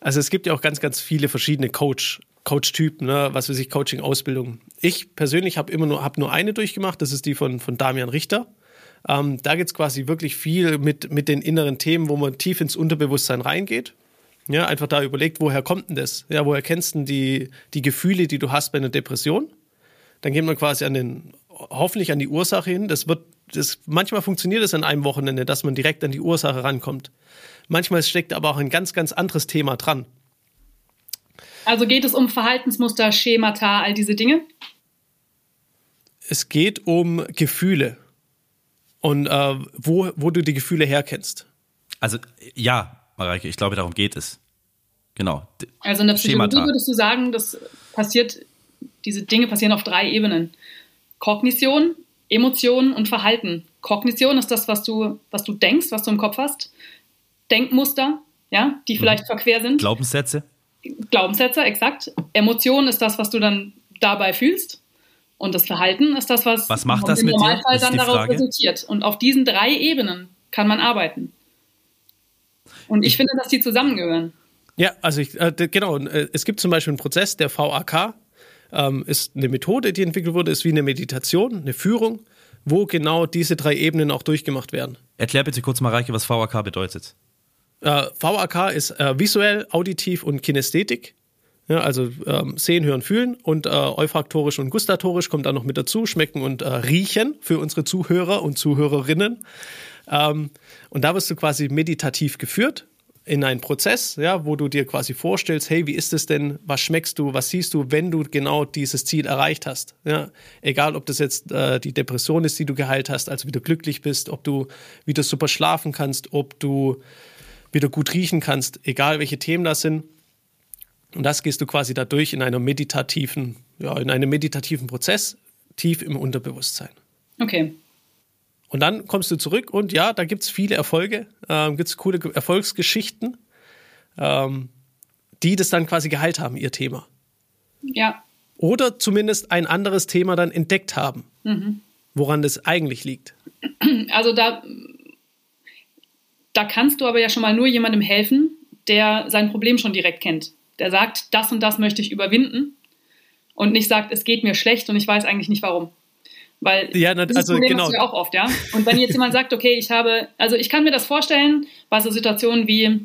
Also es gibt ja auch ganz, ganz viele verschiedene Coach, Coach-Typen, ne? was weiß ich, Coaching-Ausbildung. Ich persönlich habe immer nur, hab nur eine durchgemacht, das ist die von, von Damian Richter. Ähm, da geht es quasi wirklich viel mit, mit den inneren Themen, wo man tief ins Unterbewusstsein reingeht. Ja, einfach da überlegt, woher kommt denn das? Ja, woher kennst du die, die Gefühle, die du hast bei einer Depression? Dann geht man quasi an den, hoffentlich an die Ursache hin. Das wird, das, manchmal funktioniert es an einem Wochenende, dass man direkt an die Ursache rankommt. Manchmal steckt aber auch ein ganz, ganz anderes Thema dran. Also geht es um Verhaltensmuster, Schemata, all diese Dinge? Es geht um Gefühle und äh, wo, wo du die Gefühle herkennst. Also ja, Mareike, ich glaube, darum geht es. Genau. Also in der Psychologie Schemata. würdest du sagen, das passiert, diese Dinge passieren auf drei Ebenen. Kognition, Emotionen und Verhalten. Kognition ist das, was du, was du denkst, was du im Kopf hast. Denkmuster, ja, die vielleicht mhm. verquer sind. Glaubenssätze. Glaubenssätze, exakt. Emotion ist das, was du dann dabei fühlst. Und das Verhalten ist das, was, was macht das im Normalfall dann daraus Frage? resultiert. Und auf diesen drei Ebenen kann man arbeiten. Und ich finde, dass die zusammengehören. Ja, also ich, äh, genau. Äh, es gibt zum Beispiel einen Prozess, der VAK ähm, ist eine Methode, die entwickelt wurde, ist wie eine Meditation, eine Führung, wo genau diese drei Ebenen auch durchgemacht werden. Erklär bitte kurz mal, Reike, was VAK bedeutet. Äh, VAK ist äh, visuell, auditiv und Kinästhetik. Ja, also ähm, sehen, hören, fühlen und äh, olfaktorisch und gustatorisch kommt da noch mit dazu, schmecken und äh, riechen für unsere Zuhörer und Zuhörerinnen. Ähm, und da wirst du quasi meditativ geführt in einen Prozess, ja, wo du dir quasi vorstellst, hey, wie ist es denn, was schmeckst du, was siehst du, wenn du genau dieses Ziel erreicht hast. Ja, egal, ob das jetzt äh, die Depression ist, die du geheilt hast, also wieder glücklich bist, ob du wieder super schlafen kannst, ob du wieder gut riechen kannst, egal welche Themen das sind. Und das gehst du quasi dadurch in einer meditativen, ja, in einem meditativen Prozess, tief im Unterbewusstsein. Okay. Und dann kommst du zurück und ja, da gibt es viele Erfolge, ähm, gibt es coole Erfolgsgeschichten, ähm, die das dann quasi geheilt haben, ihr Thema. Ja. Oder zumindest ein anderes Thema dann entdeckt haben, mhm. woran das eigentlich liegt. [CLEARS THROAT] Also da, da kannst du aber ja schon mal nur jemandem helfen, der sein Problem schon direkt kennt. Der sagt, das und das möchte ich überwinden und nicht sagt, es geht mir schlecht und ich weiß eigentlich nicht warum. Weil ja, das also Problem genau. hast du ja auch oft, ja. Und wenn jetzt jemand sagt, okay, ich habe, also ich kann mir das vorstellen, bei so Situationen wie,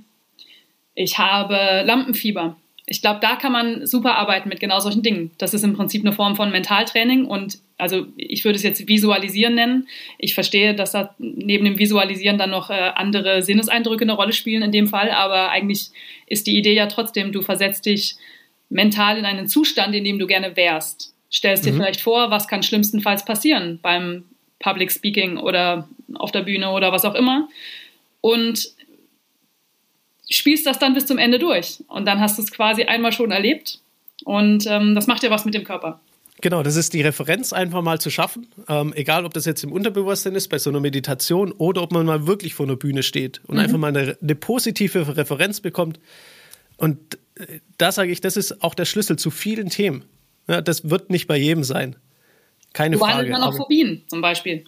ich habe Lampenfieber. Ich glaube, da kann man super arbeiten mit genau solchen Dingen. Das ist im Prinzip eine Form von Mentaltraining und also ich würde es jetzt Visualisieren nennen. Ich verstehe, dass da neben dem Visualisieren dann noch äh, andere Sinneseindrücke eine Rolle spielen in dem Fall, aber eigentlich ist die Idee ja trotzdem, du versetzt dich mental in einen Zustand, in dem du gerne wärst stellst dir mhm. vielleicht vor, was kann schlimmstenfalls passieren beim Public Speaking oder auf der Bühne oder was auch immer. Und spielst das dann bis zum Ende durch. Und dann hast du es quasi einmal schon erlebt. Und ähm, das macht ja was mit dem Körper. Genau, das ist die Referenz einfach mal zu schaffen. Ähm, egal, ob das jetzt im Unterbewusstsein ist, bei so einer Meditation oder ob man mal wirklich vor einer Bühne steht und mhm. einfach mal eine, eine, positive Referenz bekommt. Und äh, da sage ich, das ist auch der Schlüssel zu vielen Themen. Ja, das wird nicht bei jedem sein. Keine du Frage. Man auch Phobien zum Beispiel.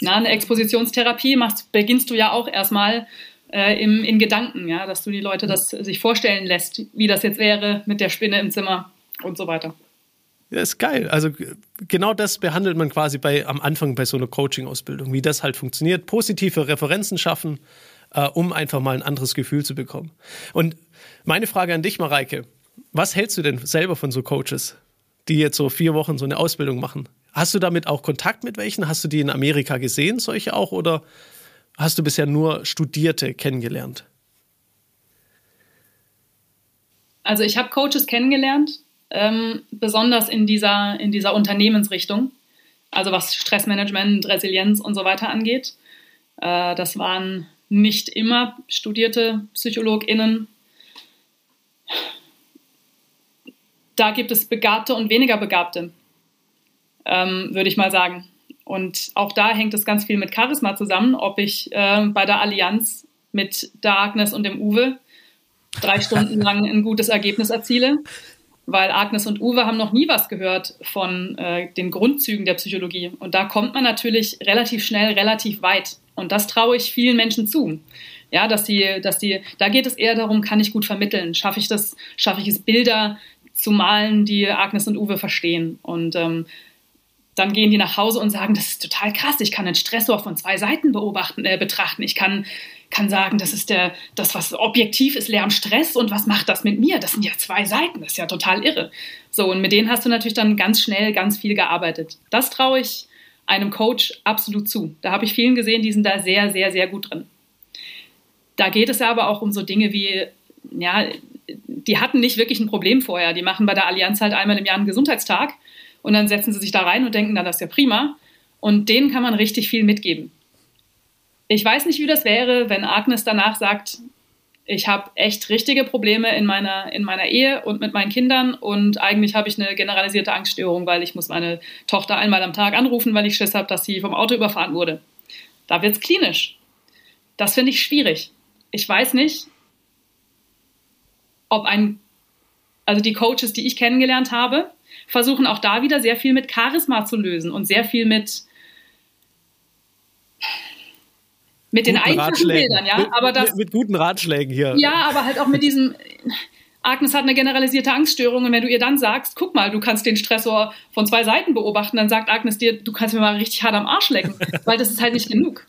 Na, eine Expositionstherapie machst, beginnst du ja auch erstmal äh, im, in Gedanken, ja, dass du die Leute das sich vorstellen lässt, wie das jetzt wäre mit der Spinne im Zimmer und so weiter. Ja, ist geil. Also genau das behandelt man quasi bei, am Anfang bei so einer Coaching-Ausbildung, wie das halt funktioniert. Positive Referenzen schaffen, äh, um einfach mal ein anderes Gefühl zu bekommen. Und meine Frage an dich, Mareike, was hältst du denn selber von so Coaches, die jetzt so vier Wochen so eine Ausbildung machen? Hast du damit auch Kontakt mit welchen? Hast du die in Amerika gesehen, solche auch? Oder hast du bisher nur Studierte kennengelernt? Also ich habe Coaches kennengelernt, ähm, besonders in dieser, in dieser Unternehmensrichtung, also was Stressmanagement, Resilienz und so weiter angeht. Äh, das waren nicht immer studierte PsychologInnen, da gibt es Begabte und weniger Begabte, ähm, würde ich mal sagen. Und auch da hängt es ganz viel mit Charisma zusammen, ob ich äh, bei der Allianz mit der Agnes und dem Uwe drei [LAUGHS] Stunden lang ein gutes Ergebnis erziele weil Agnes und Uwe haben noch nie was gehört von äh, den Grundzügen der Psychologie. Und da kommt man natürlich relativ schnell, relativ weit. Und das traue ich vielen Menschen zu. Ja, dass die, dass die, da geht es eher darum, kann ich gut vermitteln? Schaffe ich das, schaffe ich es, Bilder zu malen, die Agnes und Uwe verstehen? Und ähm, dann gehen die nach Hause und sagen, das ist total krass, ich kann einen Stressor von zwei Seiten beobachten, äh, betrachten. Ich kann, kann sagen, das ist der, das, was objektiv ist, Lärm, Stress und was macht das mit mir? Das sind ja zwei Seiten, das ist ja total irre. So, und mit denen hast du natürlich dann ganz schnell ganz viel gearbeitet. Das traue ich einem Coach absolut zu. Da habe ich vielen gesehen, die sind da sehr, sehr, sehr gut drin. Da geht es aber auch um so Dinge wie, ja, die hatten nicht wirklich ein Problem vorher. Die machen bei der Allianz halt einmal im Jahr einen Gesundheitstag und dann setzen sie sich da rein und denken, na, das ist ja prima. Und denen kann man richtig viel mitgeben. Ich weiß nicht, wie das wäre, wenn Agnes danach sagt, ich habe echt richtige Probleme in meiner, in meiner Ehe und mit meinen Kindern und eigentlich habe ich eine generalisierte Angststörung, weil ich muss meine Tochter einmal am Tag anrufen, weil ich Schiss habe, dass sie vom Auto überfahren wurde. Da wird es klinisch. Das finde ich schwierig. Ich weiß nicht, ob ein, also die Coaches, die ich kennengelernt habe, versuchen auch da wieder sehr viel mit Charisma zu lösen und sehr viel mit mit den einfachen Bildern, ja. Mit, aber das, mit, mit, guten Ratschlägen hier. Ja, aber halt auch mit diesem. Agnes hat eine generalisierte Angststörung und wenn du ihr dann sagst, guck mal, du kannst den Stressor von zwei Seiten beobachten, dann sagt Agnes dir, du kannst mir mal richtig hart am Arsch lecken, [LAUGHS] weil das ist halt nicht genug.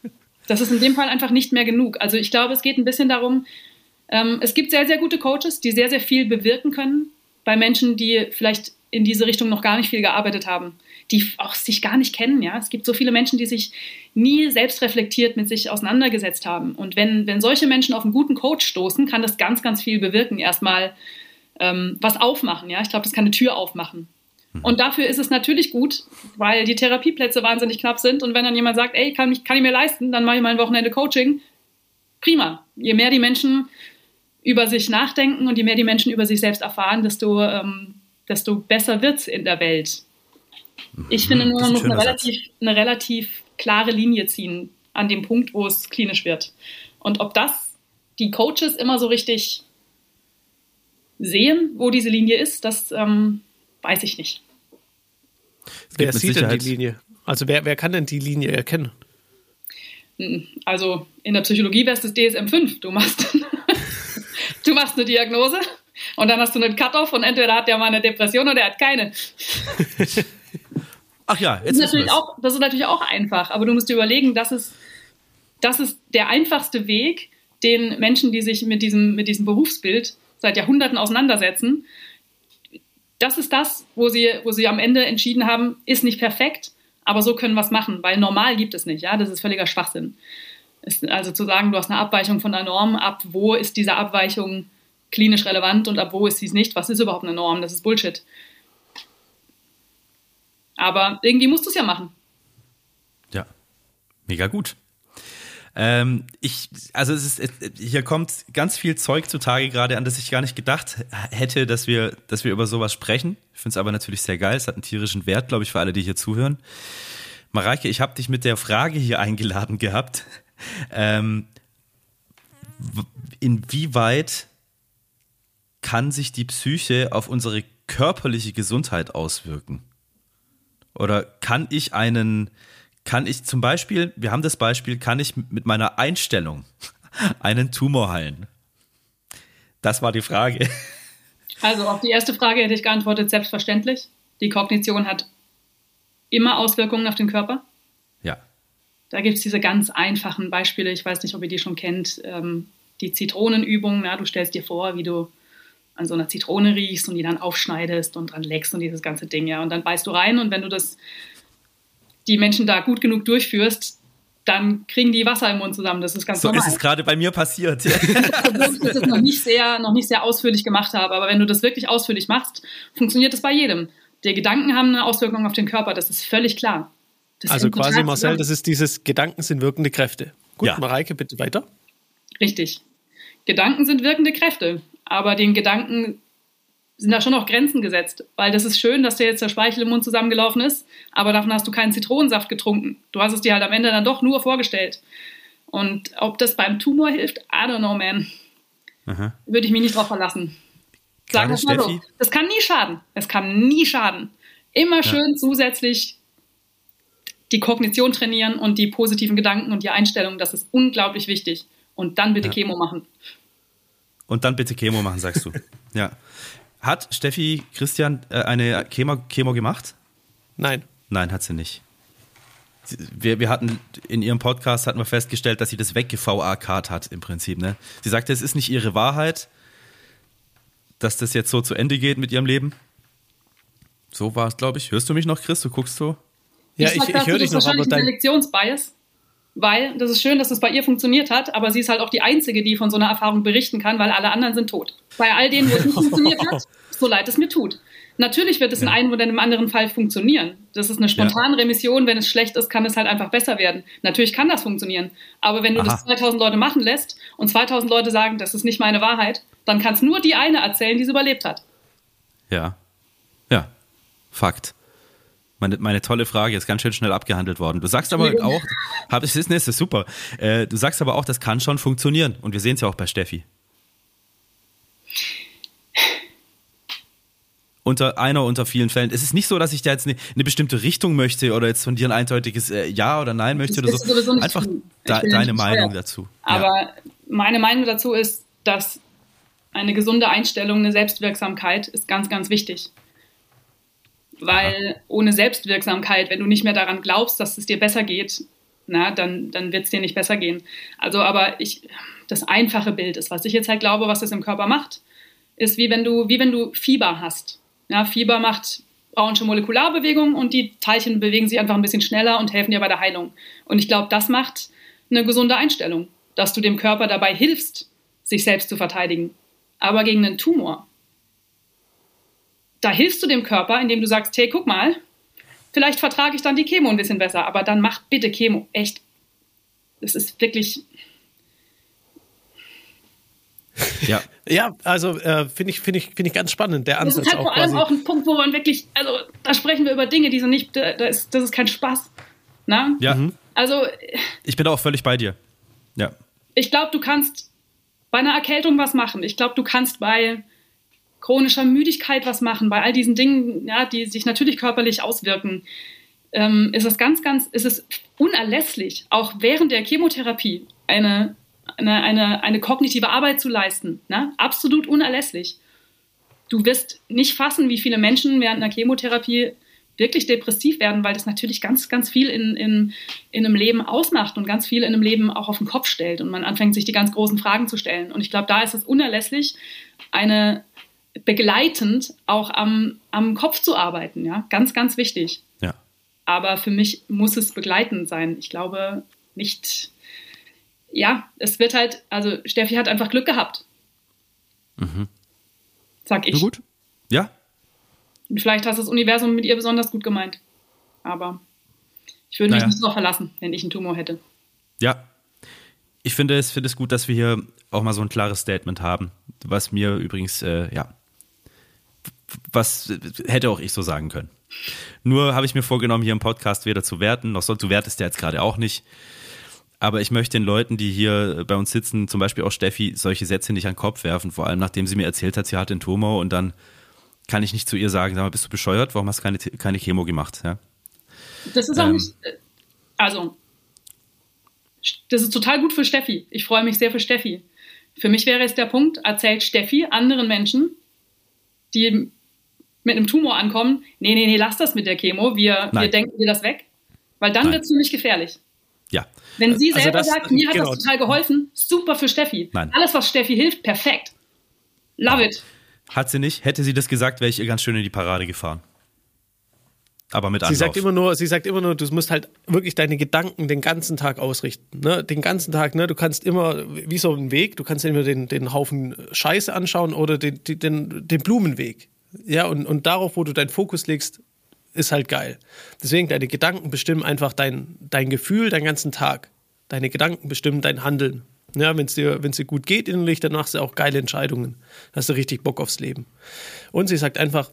Das ist in dem Fall einfach nicht mehr genug. Also ich glaube, es geht ein bisschen darum, es gibt sehr, sehr gute Coaches, die sehr, sehr viel bewirken können bei Menschen, die vielleicht in diese Richtung noch gar nicht viel gearbeitet haben, die auch sich gar nicht kennen. Ja, es gibt so viele Menschen, die sich nie selbst reflektiert mit sich auseinandergesetzt haben. Und wenn, wenn solche Menschen auf einen guten Coach stoßen, kann das ganz, ganz viel bewirken. Erstmal ähm, was aufmachen. Ja, ich glaube, das kann eine Tür aufmachen. Mhm. Und dafür ist es natürlich gut, weil die Therapieplätze wahnsinnig knapp sind. Und wenn dann jemand sagt, ey, kann, mich, kann ich mir leisten, dann mache ich mal ein Wochenende Coaching. Prima. Je mehr die Menschen über sich nachdenken und je mehr die Menschen über sich selbst erfahren, desto, ähm, desto besser wird es in der Welt. Ich finde nur, man muss eine relativ, eine relativ klare Linie ziehen an dem Punkt, wo es klinisch wird. Und ob das die Coaches immer so richtig sehen, wo diese Linie ist, das ähm, weiß ich nicht. Wer sieht denn die Linie? Also wer, wer kann denn die Linie erkennen? Hm, also in der Psychologie wäre es das DSM 5. Du machst, [LAUGHS] [LAUGHS] du machst eine Diagnose und dann hast du einen Cut-off und entweder hat der mal eine Depression oder er hat keine. [LAUGHS] Ach ja, jetzt das ist, natürlich auch, das ist natürlich auch einfach, aber du musst dir überlegen, das ist, das ist der einfachste Weg, den Menschen, die sich mit diesem, mit diesem Berufsbild seit Jahrhunderten auseinandersetzen, das ist das, wo sie, wo sie am Ende entschieden haben, ist nicht perfekt, aber so können wir es machen, weil normal gibt es nicht, ja, das ist völliger Schwachsinn. Ist also zu sagen, du hast eine Abweichung von der Norm, ab wo ist diese Abweichung klinisch relevant und ab wo ist sie es nicht, was ist überhaupt eine Norm, das ist Bullshit. Aber irgendwie musst du es ja machen. Ja, mega gut. Ähm, ich, also es ist, hier kommt ganz viel Zeug zutage gerade, an das ich gar nicht gedacht hätte, dass wir, dass wir über sowas sprechen. Ich finde es aber natürlich sehr geil. Es hat einen tierischen Wert, glaube ich, für alle, die hier zuhören. Mareike, ich habe dich mit der Frage hier eingeladen gehabt. Ähm, inwieweit kann sich die Psyche auf unsere körperliche Gesundheit auswirken? Oder kann ich einen, kann ich zum Beispiel, wir haben das Beispiel, kann ich mit meiner Einstellung [LAUGHS] einen Tumor heilen? Das war die Frage. Also auf die erste Frage hätte ich geantwortet, selbstverständlich. Die Kognition hat immer Auswirkungen auf den Körper. Ja. Da gibt es diese ganz einfachen Beispiele, ich weiß nicht, ob ihr die schon kennt, ähm, die Zitronenübung. Na, du stellst dir vor, wie du an so einer Zitrone riechst und die dann aufschneidest und dran leckst und dieses ganze Ding, ja. Und dann beißt du rein und wenn du das, die Menschen da gut genug durchführst, dann kriegen die Wasser im Mund zusammen. Das ist ganz so normal. So ist es gerade bei mir passiert. [LAUGHS] Obwohl ich das noch nicht, sehr, noch nicht sehr ausführlich gemacht habe. Aber wenn du das wirklich ausführlich machst, funktioniert das bei jedem. Die Gedanken haben eine Auswirkung auf den Körper, das ist völlig klar. Das also quasi, Marcel, das ist dieses Gedanken sind wirkende Kräfte. Gut, ja. Mareike, bitte weiter. Richtig. Gedanken sind wirkende Kräfte aber den Gedanken sind da schon noch Grenzen gesetzt, weil das ist schön, dass dir jetzt der Speichel im Mund zusammengelaufen ist, aber davon hast du keinen Zitronensaft getrunken. Du hast es dir halt am Ende dann doch nur vorgestellt. Und ob das beim Tumor hilft, I don't know, man. Aha. Würde ich mich nicht drauf verlassen. Sagen wir mal so. Das kann nie schaden. Es kann nie schaden. Immer schön ja. zusätzlich die Kognition trainieren und die positiven Gedanken und die Einstellungen. Das ist unglaublich wichtig. Und dann bitte ja. Chemo machen. Und dann bitte Chemo machen, sagst du. [LAUGHS] ja. Hat Steffi Christian äh, eine Chemo, Chemo gemacht? Nein. Nein, hat sie nicht. Wir, wir hatten in ihrem Podcast hatten wir festgestellt, dass sie das wegge-VA-Card hat im Prinzip. Ne? Sie sagte, es ist nicht ihre Wahrheit, dass das jetzt so zu Ende geht mit ihrem Leben. So war es, glaube ich. Hörst du mich noch, Chris? Du guckst so? Ja, ich, ich, ich höre dich noch, aber dein... Selektionsbias, weil das ist schön, dass es bei ihr funktioniert hat, aber sie ist halt auch die Einzige, die von so einer Erfahrung berichten kann, weil alle anderen sind tot. Bei all denen, wo es nicht [LAUGHS] funktioniert hat, so leid es mir tut. Natürlich wird es ja. in einem oder in einem anderen Fall funktionieren. Das ist eine spontane Remission. Wenn es schlecht ist, kann es halt einfach besser werden. Natürlich kann das funktionieren. Aber wenn du Aha. das 2000 Leute machen lässt und 2000 Leute sagen, das ist nicht meine Wahrheit, dann kann es nur die eine erzählen, die es überlebt hat. Ja. Ja. Fakt. Meine, meine tolle Frage ist ganz schön schnell abgehandelt worden. Du sagst aber auch, hab [LAUGHS] ich das nächste super. Äh, du sagst aber auch, das kann schon funktionieren. Und wir sehen es ja auch bei Steffi. unter einer unter vielen Fällen. Es ist nicht so, dass ich da jetzt eine, eine bestimmte Richtung möchte oder jetzt von dir ein eindeutiges äh, Ja oder Nein möchte oder so. Einfach da, deine Meinung steuert. dazu. Aber ja. meine Meinung dazu ist, dass eine gesunde Einstellung, eine Selbstwirksamkeit ist ganz, ganz wichtig. Weil ohne Selbstwirksamkeit, wenn du nicht mehr daran glaubst, dass es dir besser geht, na, dann, dann wird es dir nicht besser gehen. Also, aber ich, das einfache Bild ist, was ich jetzt halt glaube, was das im Körper macht, ist wie wenn du, wie wenn du Fieber hast. Ja, Fieber macht Braunsche Molekularbewegung und die Teilchen bewegen sich einfach ein bisschen schneller und helfen dir bei der Heilung. Und ich glaube, das macht eine gesunde Einstellung, dass du dem Körper dabei hilfst, sich selbst zu verteidigen. Aber gegen einen Tumor, da hilfst du dem Körper, indem du sagst, hey, guck mal, vielleicht vertrage ich dann die Chemo ein bisschen besser, aber dann mach bitte Chemo. Echt. Das ist wirklich, ja. [LAUGHS] ja, also äh, finde ich, finde ich, finde ich ganz spannend, der Ansatz. Das ist halt vor allem auch ein Punkt, wo man wirklich, also da sprechen wir über Dinge, die sind nicht, da ist, das ist kein Spaß. Na? Ja. Mhm. Also. Ich bin auch völlig bei dir. Ja. Ich glaube, du kannst bei einer Erkältung was machen. Ich glaube, du kannst bei chronischer Müdigkeit was machen, bei all diesen Dingen, ja, die sich natürlich körperlich auswirken. Ähm, ist es ganz, ganz, ist es unerlässlich, auch während der Chemotherapie eine eine, eine, eine kognitive Arbeit zu leisten. Ne? Absolut unerlässlich. Du wirst nicht fassen, wie viele Menschen während einer Chemotherapie wirklich depressiv werden, weil das natürlich ganz, ganz viel in, in, in einem Leben ausmacht und ganz viel in einem Leben auch auf den Kopf stellt und man anfängt, sich die ganz großen Fragen zu stellen. Und ich glaube, da ist es unerlässlich, eine begleitend auch am, am Kopf zu arbeiten. Ja? Ganz, ganz wichtig. Ja. Aber für mich muss es begleitend sein. Ich glaube nicht, ja, es wird halt, also Steffi hat einfach Glück gehabt. Mhm. Sag ich. Na gut. Ja. Und vielleicht hast das Universum mit ihr besonders gut gemeint. Aber ich würde mich naja. nicht darauf verlassen, wenn ich einen Tumor hätte. Ja. Ich finde es, finde es gut, dass wir hier auch mal so ein klares Statement haben, was mir übrigens, äh, ja, was hätte auch ich so sagen können. Nur habe ich mir vorgenommen, hier im Podcast weder zu werten, noch so, du wertest ja jetzt gerade auch nicht. Aber ich möchte den Leuten, die hier bei uns sitzen, zum Beispiel auch Steffi, solche Sätze nicht an den Kopf werfen. Vor allem, nachdem sie mir erzählt hat, sie hat den Tumor und dann kann ich nicht zu ihr sagen, sag mal, bist du bescheuert? Warum hast du keine, keine Chemo gemacht? Ja? Das ist auch ähm, nicht, also, das ist total gut für Steffi. Ich freue mich sehr für Steffi. Für mich wäre es der Punkt, erzählt Steffi anderen Menschen, die mit einem Tumor ankommen, nee, nee, nee, lass das mit der Chemo, wir, wir denken dir das weg, weil dann wird es nämlich gefährlich. Ja. Wenn sie also selber also das, sagt, mir hat genau. das total geholfen, super für Steffi. Nein. Alles, was Steffi hilft, perfekt. Love it. Hat sie nicht. Hätte sie das gesagt, wäre ich ihr ganz schön in die Parade gefahren. Aber mit Anlauf. Sie sagt immer nur, sie sagt immer nur, du musst halt wirklich deine Gedanken den ganzen Tag ausrichten. Ne? Den ganzen Tag, ne? Du kannst immer, wie so ein Weg, du kannst immer den, den Haufen Scheiße anschauen oder den, den, den Blumenweg. Ja, und, und darauf, wo du deinen Fokus legst, ist halt geil. Deswegen, deine Gedanken bestimmen einfach dein, dein Gefühl, deinen ganzen Tag. Deine Gedanken bestimmen dein Handeln. Ja, wenn es dir, dir gut geht innerlich, dann machst du auch geile Entscheidungen. Dann hast du richtig Bock aufs Leben. Und sie sagt einfach,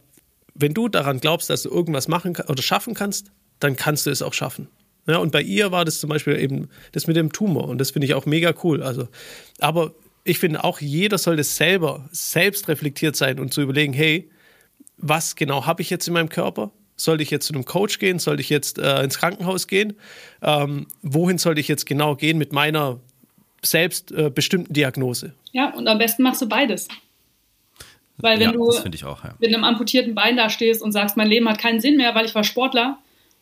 wenn du daran glaubst, dass du irgendwas machen oder schaffen kannst, dann kannst du es auch schaffen. Ja, und bei ihr war das zum Beispiel eben das mit dem Tumor und das finde ich auch mega cool. Also, aber ich finde auch jeder sollte selber selbst reflektiert sein und zu überlegen, hey, was genau habe ich jetzt in meinem Körper? Sollte ich jetzt zu einem Coach gehen? Sollte ich jetzt äh, ins Krankenhaus gehen? Ähm, wohin sollte ich jetzt genau gehen mit meiner selbst äh, bestimmten Diagnose? Ja, und am besten machst du beides. Weil wenn Ja, du auch, ja. mit einem amputierten Bein da stehst und sagst, mein Leben hat keinen Sinn mehr, weil ich war Sportler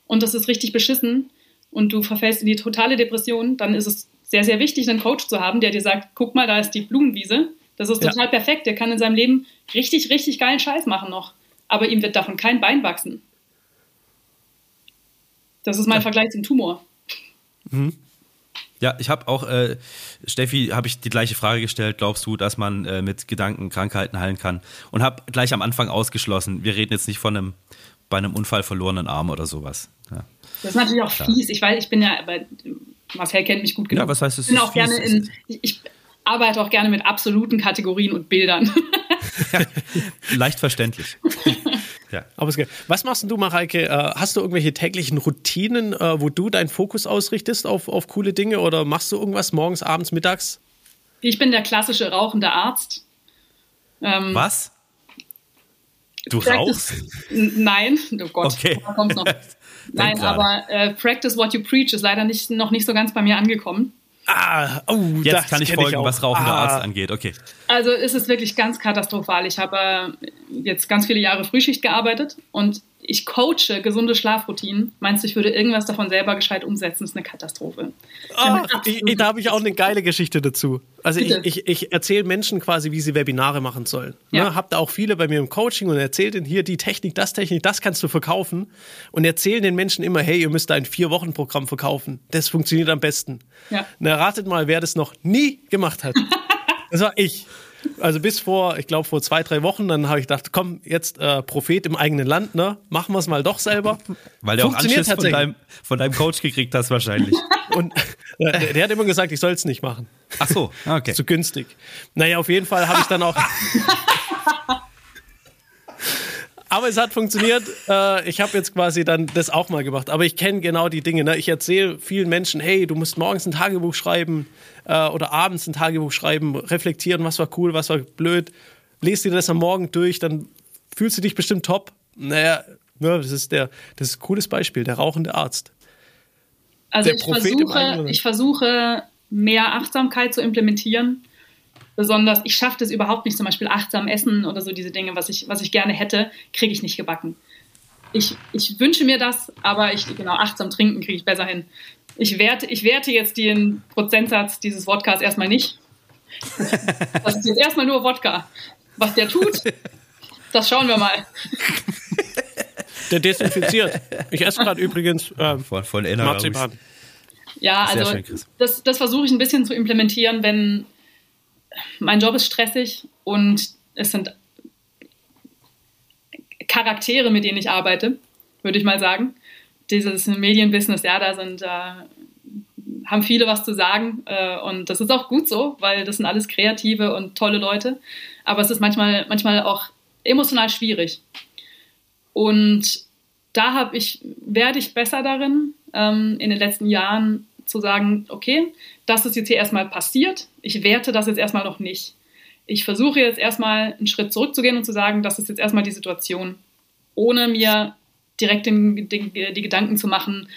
und das ist richtig beschissen und du verfällst in die totale Depression, dann ist es sehr, sehr wichtig, einen Coach zu haben, der dir sagt, guck mal, da ist die Blumenwiese. Das ist Ja. total perfekt. Der kann in seinem Leben richtig, richtig geilen Scheiß machen noch. Aber ihm wird davon kein Bein wachsen. Das ist mein Vergleich zum Tumor. Ja, ich habe auch, äh, Steffi, habe ich die gleiche Frage gestellt. Glaubst du, dass man äh, mit Gedanken Krankheiten heilen kann? Und habe gleich am Anfang ausgeschlossen, wir reden jetzt nicht von einem bei einem Unfall verlorenen Arm oder sowas. Ja, Das ist natürlich auch fies. Ich weiß, ich bin ja, aber Marcel kennt mich gut genug. Ja, was heißt, es ich bin auch gerne fies? in, ich, ich arbeite auch gerne mit absoluten Kategorien und Bildern. [LAUGHS] leicht verständlich. [LAUGHS] ja. Aber. Was machst du, Mareike? Äh, hast du irgendwelche täglichen Routinen, äh, wo du deinen Fokus ausrichtest auf, auf coole Dinge oder machst du irgendwas morgens, abends, mittags? Ich bin der klassische rauchende Arzt. Ähm, Was? Du Practice- rauchst? Nein, oh Gott, Okay. da kommt's noch. [LAUGHS] Nein, aber äh, Practice what you preach ist leider nicht, noch nicht so ganz bei mir angekommen. Ah, oh, Jetzt das kann ich folgen, auch. was rauchender ah, Arzt angeht. Okay. Also ist es wirklich ganz katastrophal. Ich habe äh, jetzt ganz viele Jahre Frühschicht gearbeitet und ich coache gesunde Schlafroutinen. Meinst du, ich würde irgendwas davon selber gescheit umsetzen? Das ist eine Katastrophe. Ah, ich, da habe ich auch eine geile Geschichte dazu. Also ich, Bitte. ich, ich erzähle Menschen quasi, wie sie Webinare machen sollen. Ja. Ne, hab da auch viele bei mir im Coaching und erzählt ihnen hier die Technik, das Technik, das kannst du verkaufen. Und erzählen den Menschen immer, hey, ihr müsst ein Vier-Wochen-Programm verkaufen. Das funktioniert am besten. Ja. Na, ratet mal, wer das noch nie gemacht hat. [LAUGHS] das war ich. Also bis vor, ich glaube vor zwei, drei Wochen, dann habe ich gedacht, komm, jetzt äh, Prophet im eigenen Land, ne? Machen wir es mal doch selber. Weil du auch Anschiss von deinem, von deinem Coach gekriegt hast wahrscheinlich. [LAUGHS] Und äh, der, der hat immer gesagt, ich soll es nicht machen. Ach so, okay. [LAUGHS] Zu günstig. Naja, auf jeden Fall habe ich dann auch. [LAUGHS] Aber es hat funktioniert. [LAUGHS] Äh, ich habe jetzt quasi dann das auch mal gemacht. Aber ich kenne genau die Dinge. Ne? Ich erzähle vielen Menschen, hey, du musst morgens ein Tagebuch schreiben äh, oder abends ein Tagebuch schreiben, reflektieren, was war cool, was war blöd. Lest dir das am Morgen durch, dann fühlst du dich bestimmt top. Naja, ne, das ist der, das ist ein cooles Beispiel, der rauchende Arzt. Also Der ich Prophet versuche, ich versuche, mehr Achtsamkeit zu implementieren. Besonders, ich schaffe das überhaupt nicht, zum Beispiel achtsam essen oder so diese Dinge, was ich, was ich gerne hätte, kriege ich nicht gebacken. Ich, ich wünsche mir das, aber ich, genau, achtsam trinken kriege ich besser hin. Ich werte, ich werte jetzt den Prozentsatz dieses Wodkas erstmal nicht. Das ist jetzt erstmal nur Wodka. Was der tut, das schauen wir mal. Der desinfiziert. Ich esse gerade übrigens ähm, Von, von Marzipan. Ja, Sehr also schön, Chris. das, das versuche ich ein bisschen zu implementieren, wenn mein Job ist stressig und es sind Charaktere, mit denen ich arbeite, würde ich mal sagen. Dieses Medienbusiness, ja, da sind, äh, haben viele was zu sagen äh, und das ist auch gut so, weil das sind alles kreative und tolle Leute. Aber es ist manchmal, manchmal auch emotional schwierig. Und da habe ich, werde ich besser darin, ähm, in den letzten Jahren zu sagen, okay, das ist jetzt hier erstmal passiert, ich werte das jetzt erstmal noch nicht. Ich versuche jetzt erstmal einen Schritt zurückzugehen und zu sagen, das ist jetzt erstmal die Situation, ohne mir direkt den, den, die Gedanken zu machen,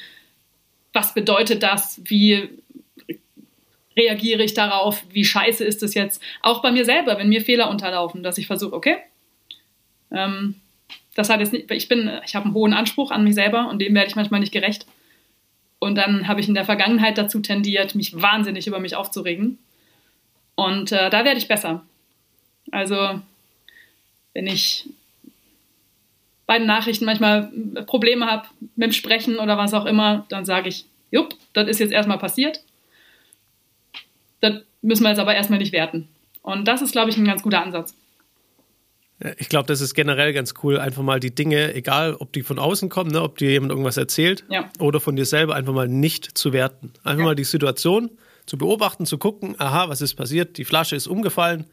was bedeutet das, wie reagiere ich darauf, wie scheiße ist es jetzt, auch bei mir selber, wenn mir Fehler unterlaufen, dass ich versuche, okay, ähm, das hat jetzt nicht, ich ich habe einen hohen Anspruch an mich selber und dem werde ich manchmal nicht gerecht. Und dann habe ich in der Vergangenheit dazu tendiert, mich wahnsinnig über mich aufzuregen. Und äh, da werde ich besser. Also, wenn ich bei den Nachrichten manchmal Probleme habe mit dem Sprechen oder was auch immer, dann sage ich, jupp, das ist jetzt erstmal passiert. Das müssen wir jetzt aber erstmal nicht werten. Und das ist, glaube ich, ein ganz guter Ansatz. Ich glaube, das ist generell ganz cool, einfach mal die Dinge, egal ob die von außen kommen, ne, ob dir jemand irgendwas erzählt Ja. oder von dir selber, einfach mal nicht zu werten. Einfach Ja. mal die Situation zu beobachten, zu gucken, aha, was ist passiert? Die Flasche ist umgefallen.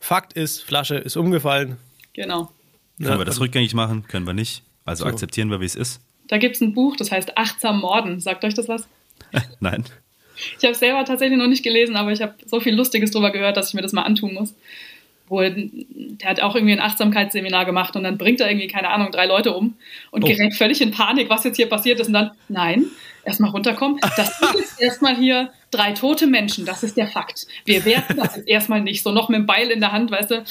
Fakt ist, Flasche ist umgefallen. Genau. Können Ja, wir das rückgängig machen? Können wir nicht. Also akzeptieren wir, wie es ist. Da gibt es ein Buch, das heißt Achtsam Morden. Sagt euch das was? [LAUGHS] Nein. Ich habe selber tatsächlich noch nicht gelesen, aber ich habe so viel Lustiges drüber gehört, dass ich mir das mal antun muss. Wo der hat auch irgendwie ein Achtsamkeitsseminar gemacht und dann bringt er irgendwie, keine Ahnung, drei Leute um und oh. gerät völlig in Panik, was jetzt hier passiert ist. Und dann, nein, erstmal runterkommen. Das [LAUGHS] sind jetzt erstmal hier drei tote Menschen, das ist der Fakt. Wir werten das jetzt erstmal nicht, so noch mit dem Beil in der Hand, weißt du.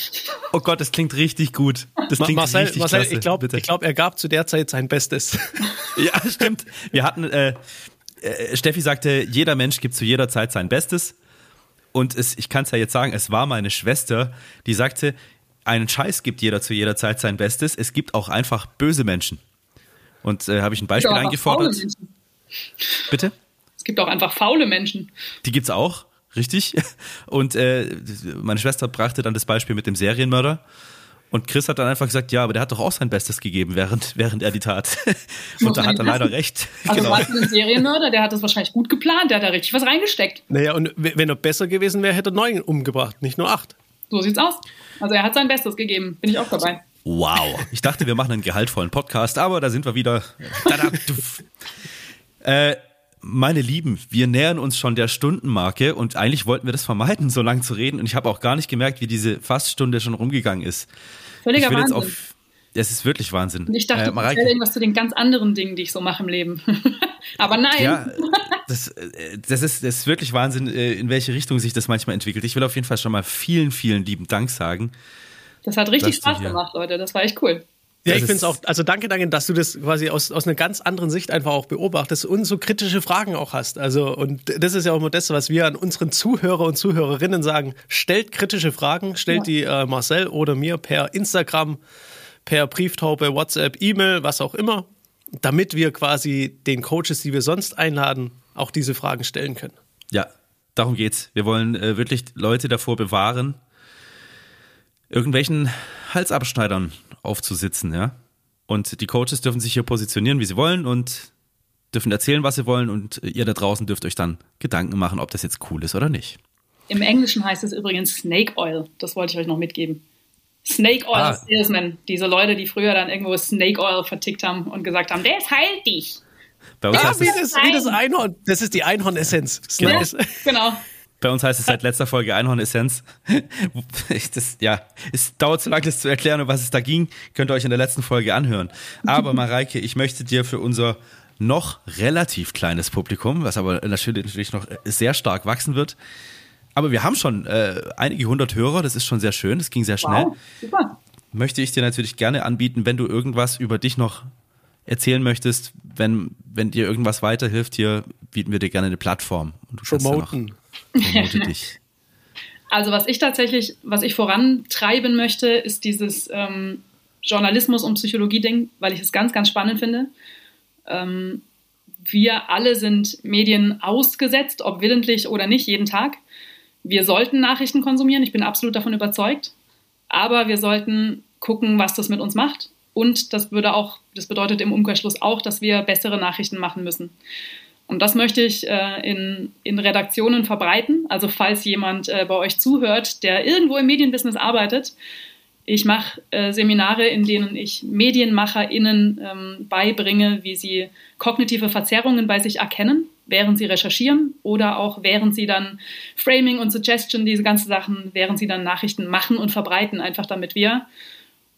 Oh Gott, das klingt richtig gut. Das klingt Marcel, richtig Marcel, klasse. ich glaube, glaub, er gab zu der Zeit sein Bestes. [LAUGHS] ja, stimmt. Wir hatten, äh, äh, Steffi sagte, jeder Mensch gibt zu jeder Zeit sein Bestes. Und es, ich kann es ja jetzt sagen, es war meine Schwester, die sagte, einen Scheiß gibt jeder zu jeder Zeit sein Bestes. Es gibt auch einfach böse Menschen. Und äh, habe ich ein Beispiel ja, eingefordert. Bitte? Es gibt auch einfach faule Menschen. Die gibt's auch, richtig. [LAUGHS] Und äh, meine Schwester brachte dann das Beispiel mit dem Serienmörder. Und Chris hat dann einfach gesagt, ja, aber der hat doch auch sein Bestes gegeben, während, [LAUGHS] während er die tat. [LAUGHS] Und da hat er leider recht. Also genau. war ein Serienmörder, der hat das wahrscheinlich gut geplant, der hat da richtig was reingesteckt. Naja, und wenn er besser gewesen wäre, hätte er neun umgebracht, nicht nur acht. So sieht's aus. Also er hat sein Bestes gegeben, bin ich auch dabei. Wow. Ich dachte, wir machen einen gehaltvollen Podcast, aber da sind wir wieder. Äh, meine Lieben, wir nähern uns schon der Stundenmarke und eigentlich wollten wir das vermeiden, so lange zu reden. Und ich habe auch gar nicht gemerkt, wie diese Faststunde schon rumgegangen ist. Völliger Wahnsinn. Auf, es ist wirklich Wahnsinn. Und ich dachte, äh, Mareike, ich irgendwas zu den ganz anderen Dingen, die ich so mache im Leben. [LAUGHS] Aber nein. Ja, [LAUGHS] das, äh, das, ist, das ist wirklich Wahnsinn, äh, in welche Richtung sich das manchmal entwickelt. Ich will auf jeden Fall schon mal vielen, vielen lieben Dank sagen. Das hat richtig Spaß gemacht, Leute. Das war echt cool. Ja, ich finde es auch, also danke, danke, dass du das quasi aus, aus einer ganz anderen Sicht einfach auch beobachtest und so kritische Fragen auch hast. Also, und das ist ja auch immer das, was wir an unseren Zuhörer und Zuhörerinnen sagen. Stellt kritische Fragen, stellt ja. die äh, Marcel oder mir per Instagram, per Brieftaube, WhatsApp, E-Mail, was auch immer, damit wir quasi den Coaches, die wir sonst einladen, auch diese Fragen stellen können. Ja, darum geht's. Wir wollen äh, wirklich Leute davor bewahren, irgendwelchen Halsabschneidern aufzusitzen, ja. Und die Coaches dürfen sich hier positionieren, wie sie wollen und dürfen erzählen, was sie wollen und ihr da draußen dürft euch dann Gedanken machen, ob das jetzt cool ist oder nicht. Im Englischen heißt es übrigens Snake Oil. Das wollte ich euch noch mitgeben. Snake Oil ah. Salesman. Diese Leute, die früher dann irgendwo Snake Oil vertickt haben und gesagt haben, der heilt dich. Bei uns ja, heißt wie, das, wie das Einhorn. Das ist die Einhorn-Essenz. Genau. genau. Bei uns heißt es seit letzter Folge Einhorn-Essenz. [LAUGHS] Das, ja, es dauert zu lange, das zu erklären, um was es da ging. Könnt ihr euch in der letzten Folge anhören. Aber [LAUGHS] Mareike, ich möchte dir für unser noch relativ kleines Publikum, was aber natürlich noch sehr stark wachsen wird. Aber wir haben schon äh, einige hundert Hörer, das ist schon sehr schön, das ging sehr schnell. Wow, super. Möchte ich dir natürlich gerne anbieten, wenn du irgendwas über dich noch erzählen möchtest, wenn, wenn dir irgendwas weiterhilft, hier bieten wir dir gerne eine Plattform. Und du Promoten. Promote [LAUGHS] dich. Also was ich tatsächlich, was ich vorantreiben möchte, ist dieses ähm, Journalismus- und Psychologie-Ding, weil ich es ganz, ganz spannend finde. Ähm, wir alle sind Medien ausgesetzt, ob willentlich oder nicht, jeden Tag. Wir sollten Nachrichten konsumieren, ich bin absolut davon überzeugt. Aber wir sollten gucken, was das mit uns macht. Und das würde auch, das bedeutet im Umkehrschluss auch, dass wir bessere Nachrichten machen müssen. Und das möchte ich äh, in, in Redaktionen verbreiten. Also falls jemand äh, bei euch zuhört, der irgendwo im Medienbusiness arbeitet, ich mache äh, Seminare, in denen ich MedienmacherInnen ähm, beibringe, wie sie kognitive Verzerrungen bei sich erkennen, während sie recherchieren oder auch während sie dann Framing und Suggestion, diese ganzen Sachen, während sie dann Nachrichten machen und verbreiten, einfach damit wir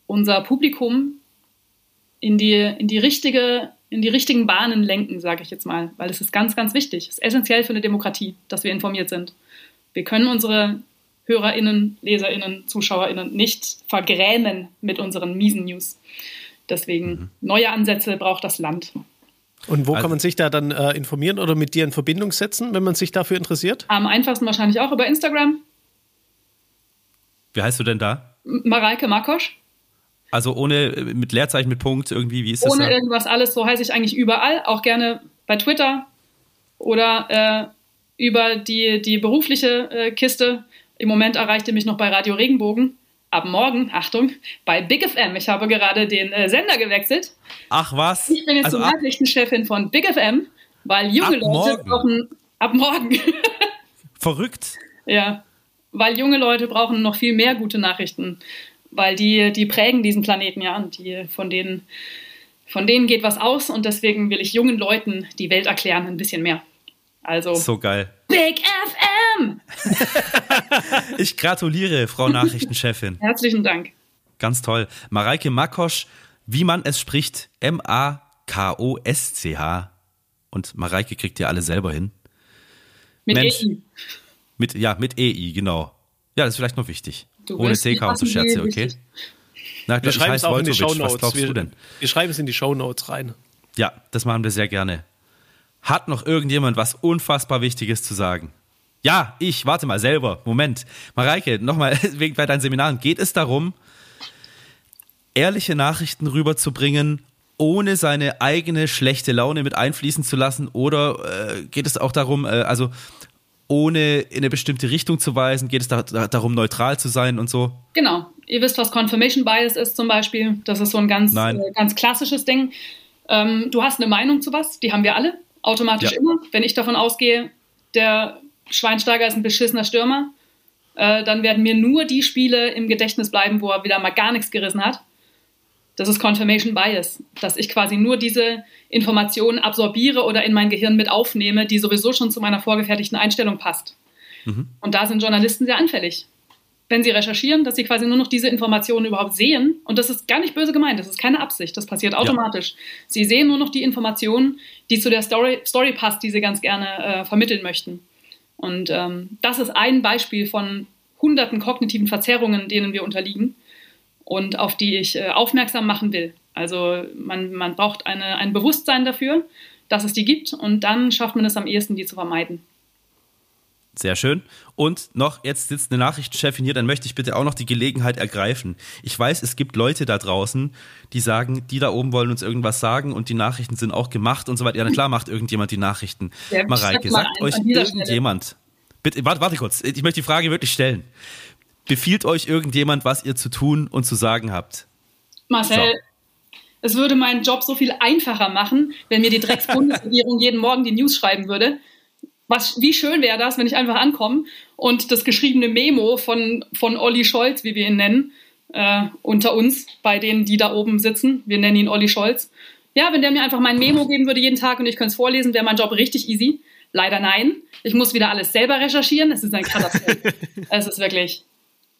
unser Publikum in die, in die richtige in die richtigen Bahnen lenken, sage ich jetzt mal, weil es ist ganz, ganz wichtig. Es ist essentiell für eine Demokratie, dass wir informiert sind. Wir können unsere HörerInnen, LeserInnen, ZuschauerInnen nicht vergrämen mit unseren miesen News. Deswegen mhm. neue Ansätze braucht das Land. Und wo also, kann man sich da dann äh, informieren oder mit dir in Verbindung setzen, wenn man sich dafür interessiert? Am einfachsten wahrscheinlich auch über Instagram. Wie heißt du denn da? Mareike Makosch. Also ohne, äh, mit Leerzeichen, mit Punkt, irgendwie, wie ist das? Ohne irgendwas, alles, so heiße ich eigentlich überall, auch gerne bei Twitter oder äh, über die, die berufliche äh, Kiste. Im Moment erreicht ihr mich noch bei Radio Regenbogen. Ab morgen, Achtung, bei Big FM. Ich habe gerade den äh, Sender gewechselt. Ach was? Ich bin jetzt also die Nachrichtenchefin von Big FM, weil junge Leute brauchen. Ab morgen. Verrückt. [LAUGHS] Ja, weil junge Leute brauchen noch viel mehr gute Nachrichten weil die, die prägen diesen Planeten ja und die, von, denen, von denen geht was aus und deswegen will ich jungen Leuten die Welt erklären ein bisschen mehr. Also So geil. Big FM! [LAUGHS] Ich gratuliere, Frau Nachrichtenchefin. [LAUGHS] Herzlichen Dank. Ganz toll. Mareike Makosch, wie man es spricht, M-A-K-O-S-C-H. Und Mareike kriegt ihr alle selber hin. Mit Mensch. EI. Mit, ja, mit EI, genau. Ja, das ist vielleicht noch wichtig. Du Ohne CK und so Scherze, okay? Na, Wir schreiben es auch in die Shownotes. glaubst Wir, du denn? wir schreiben es in die Shownotes rein. Ja, das machen wir sehr gerne. Hat noch irgendjemand was unfassbar Wichtiges zu sagen? Ja, ich, warte mal selber. Moment. Mareike, nochmal, [LAUGHS] wegen bei deinen Seminaren, geht es darum, ehrliche Nachrichten rüberzubringen, ohne seine eigene schlechte Laune mit einfließen zu lassen? Oder äh, geht es auch darum, äh, also ohne in eine bestimmte Richtung zu weisen? Geht es da, da, darum, neutral zu sein und so? Genau. Ihr wisst, was Confirmation Bias ist zum Beispiel. Das ist so ein ganz, äh, ganz klassisches Ding. Ähm, du hast eine Meinung zu was, die haben wir alle, automatisch Ja. immer. Wenn ich davon ausgehe, der Schweinsteiger ist ein beschissener Stürmer, äh, dann werden mir nur die Spiele im Gedächtnis bleiben, wo er wieder mal gar nichts gerissen hat. Das ist Confirmation Bias, dass ich quasi nur diese Informationen absorbiere oder in mein Gehirn mit aufnehme, die sowieso schon zu meiner vorgefertigten Einstellung passt. Und da sind Journalisten sehr anfällig. Wenn sie recherchieren, dass sie quasi nur noch diese Informationen überhaupt sehen, und das ist gar nicht böse gemeint, das ist keine Absicht, das passiert automatisch. Sie sehen nur noch die Informationen, die zu der Story, Story passt, die sie ganz gerne äh, vermitteln möchten. Und ähm, das ist ein Beispiel von hunderten kognitiven Verzerrungen, denen wir unterliegen und auf die ich äh, aufmerksam machen will. Also man, man braucht eine, ein Bewusstsein dafür, dass es die gibt und dann schafft man es am ehesten, die zu vermeiden. Sehr schön. Und noch, jetzt sitzt eine Nachrichtenchefin hier, dann möchte ich bitte auch noch die Gelegenheit ergreifen. Ich weiß, es gibt Leute da draußen, die sagen, die da oben wollen uns irgendwas sagen und die Nachrichten sind auch gemacht und so weiter. Ja, na klar macht irgendjemand die Nachrichten. Ja, Mareike, sagt euch irgendjemand, bitte, warte, warte kurz, ich möchte die Frage wirklich stellen. Befiehlt euch irgendjemand, was ihr zu tun und zu sagen habt? Marcel, So. es würde meinen Job so viel einfacher machen, wenn mir die Drecks-Bundesregierung [LAUGHS] jeden Morgen die News schreiben würde. Was, wie schön wäre das, wenn ich einfach ankomme und das geschriebene Memo von, von Olli Scholz, wie wir ihn nennen, äh, unter uns, bei denen, die da oben sitzen, wir nennen ihn Olli Scholz. Ja, wenn der mir einfach mein Memo geben würde jeden Tag und ich könnte es vorlesen, wäre mein Job richtig easy. Leider nein. Ich muss wieder alles selber recherchieren. Es ist ein Katastrophe. [LAUGHS] es ist wirklich.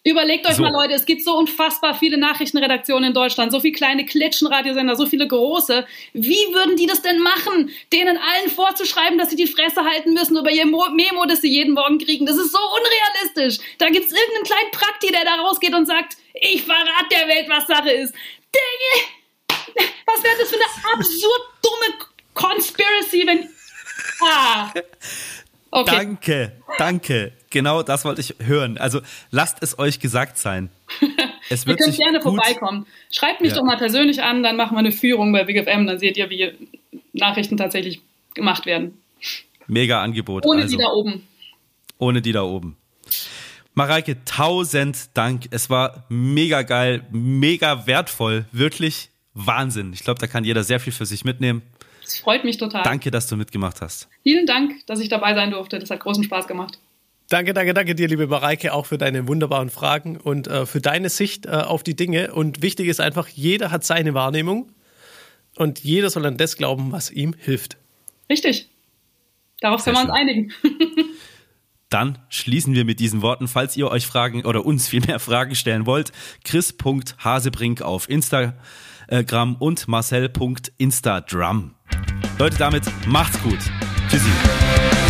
Überlegt euch So. mal, Leute, es gibt so unfassbar viele Nachrichtenredaktionen in Deutschland, so viele kleine Klitschenradiosender, so viele große. Wie würden die das denn machen, denen allen vorzuschreiben, dass sie die Fresse halten müssen über ihr Mo Memo, das sie jeden Morgen kriegen? Das ist so unrealistisch. Da gibt's irgendeinen kleinen Prakti, der da rausgeht und sagt, ich verrate der Welt, was Sache ist. Dinge! Was wäre das für eine absurd dumme Conspiracy, wenn... Ah! Okay. Danke, danke. Genau das wollte ich hören. Also lasst es euch gesagt sein. [LAUGHS] Es Ihr wird könnt sich gerne vorbeikommen. Schreibt mich Ja. doch mal persönlich an, dann machen wir eine Führung bei Big FM, dann seht ihr, wie Nachrichten tatsächlich gemacht werden. Mega Angebot. Ohne also, die da oben. ohne die da oben. Mareike, tausend Dank. Es war mega geil, mega wertvoll, wirklich Wahnsinn. Ich glaube, da kann jeder sehr viel für sich mitnehmen. Es freut mich total. Danke, dass du mitgemacht hast. Vielen Dank, dass ich dabei sein durfte. Das hat großen Spaß gemacht. Danke, danke, danke dir, liebe Mareike, auch für deine wunderbaren Fragen und äh, für deine Sicht äh, auf die Dinge. Und wichtig ist einfach, jeder hat seine Wahrnehmung und jeder soll an das glauben, was ihm hilft. Richtig. Darauf Sehr können wir uns einigen. [LAUGHS] Dann schließen wir mit diesen Worten. Falls ihr euch Fragen oder uns viel mehr Fragen stellen wollt, chris.hasebrink auf Instagram und marcel.instadrum. Leute, damit macht's gut. Tschüssi.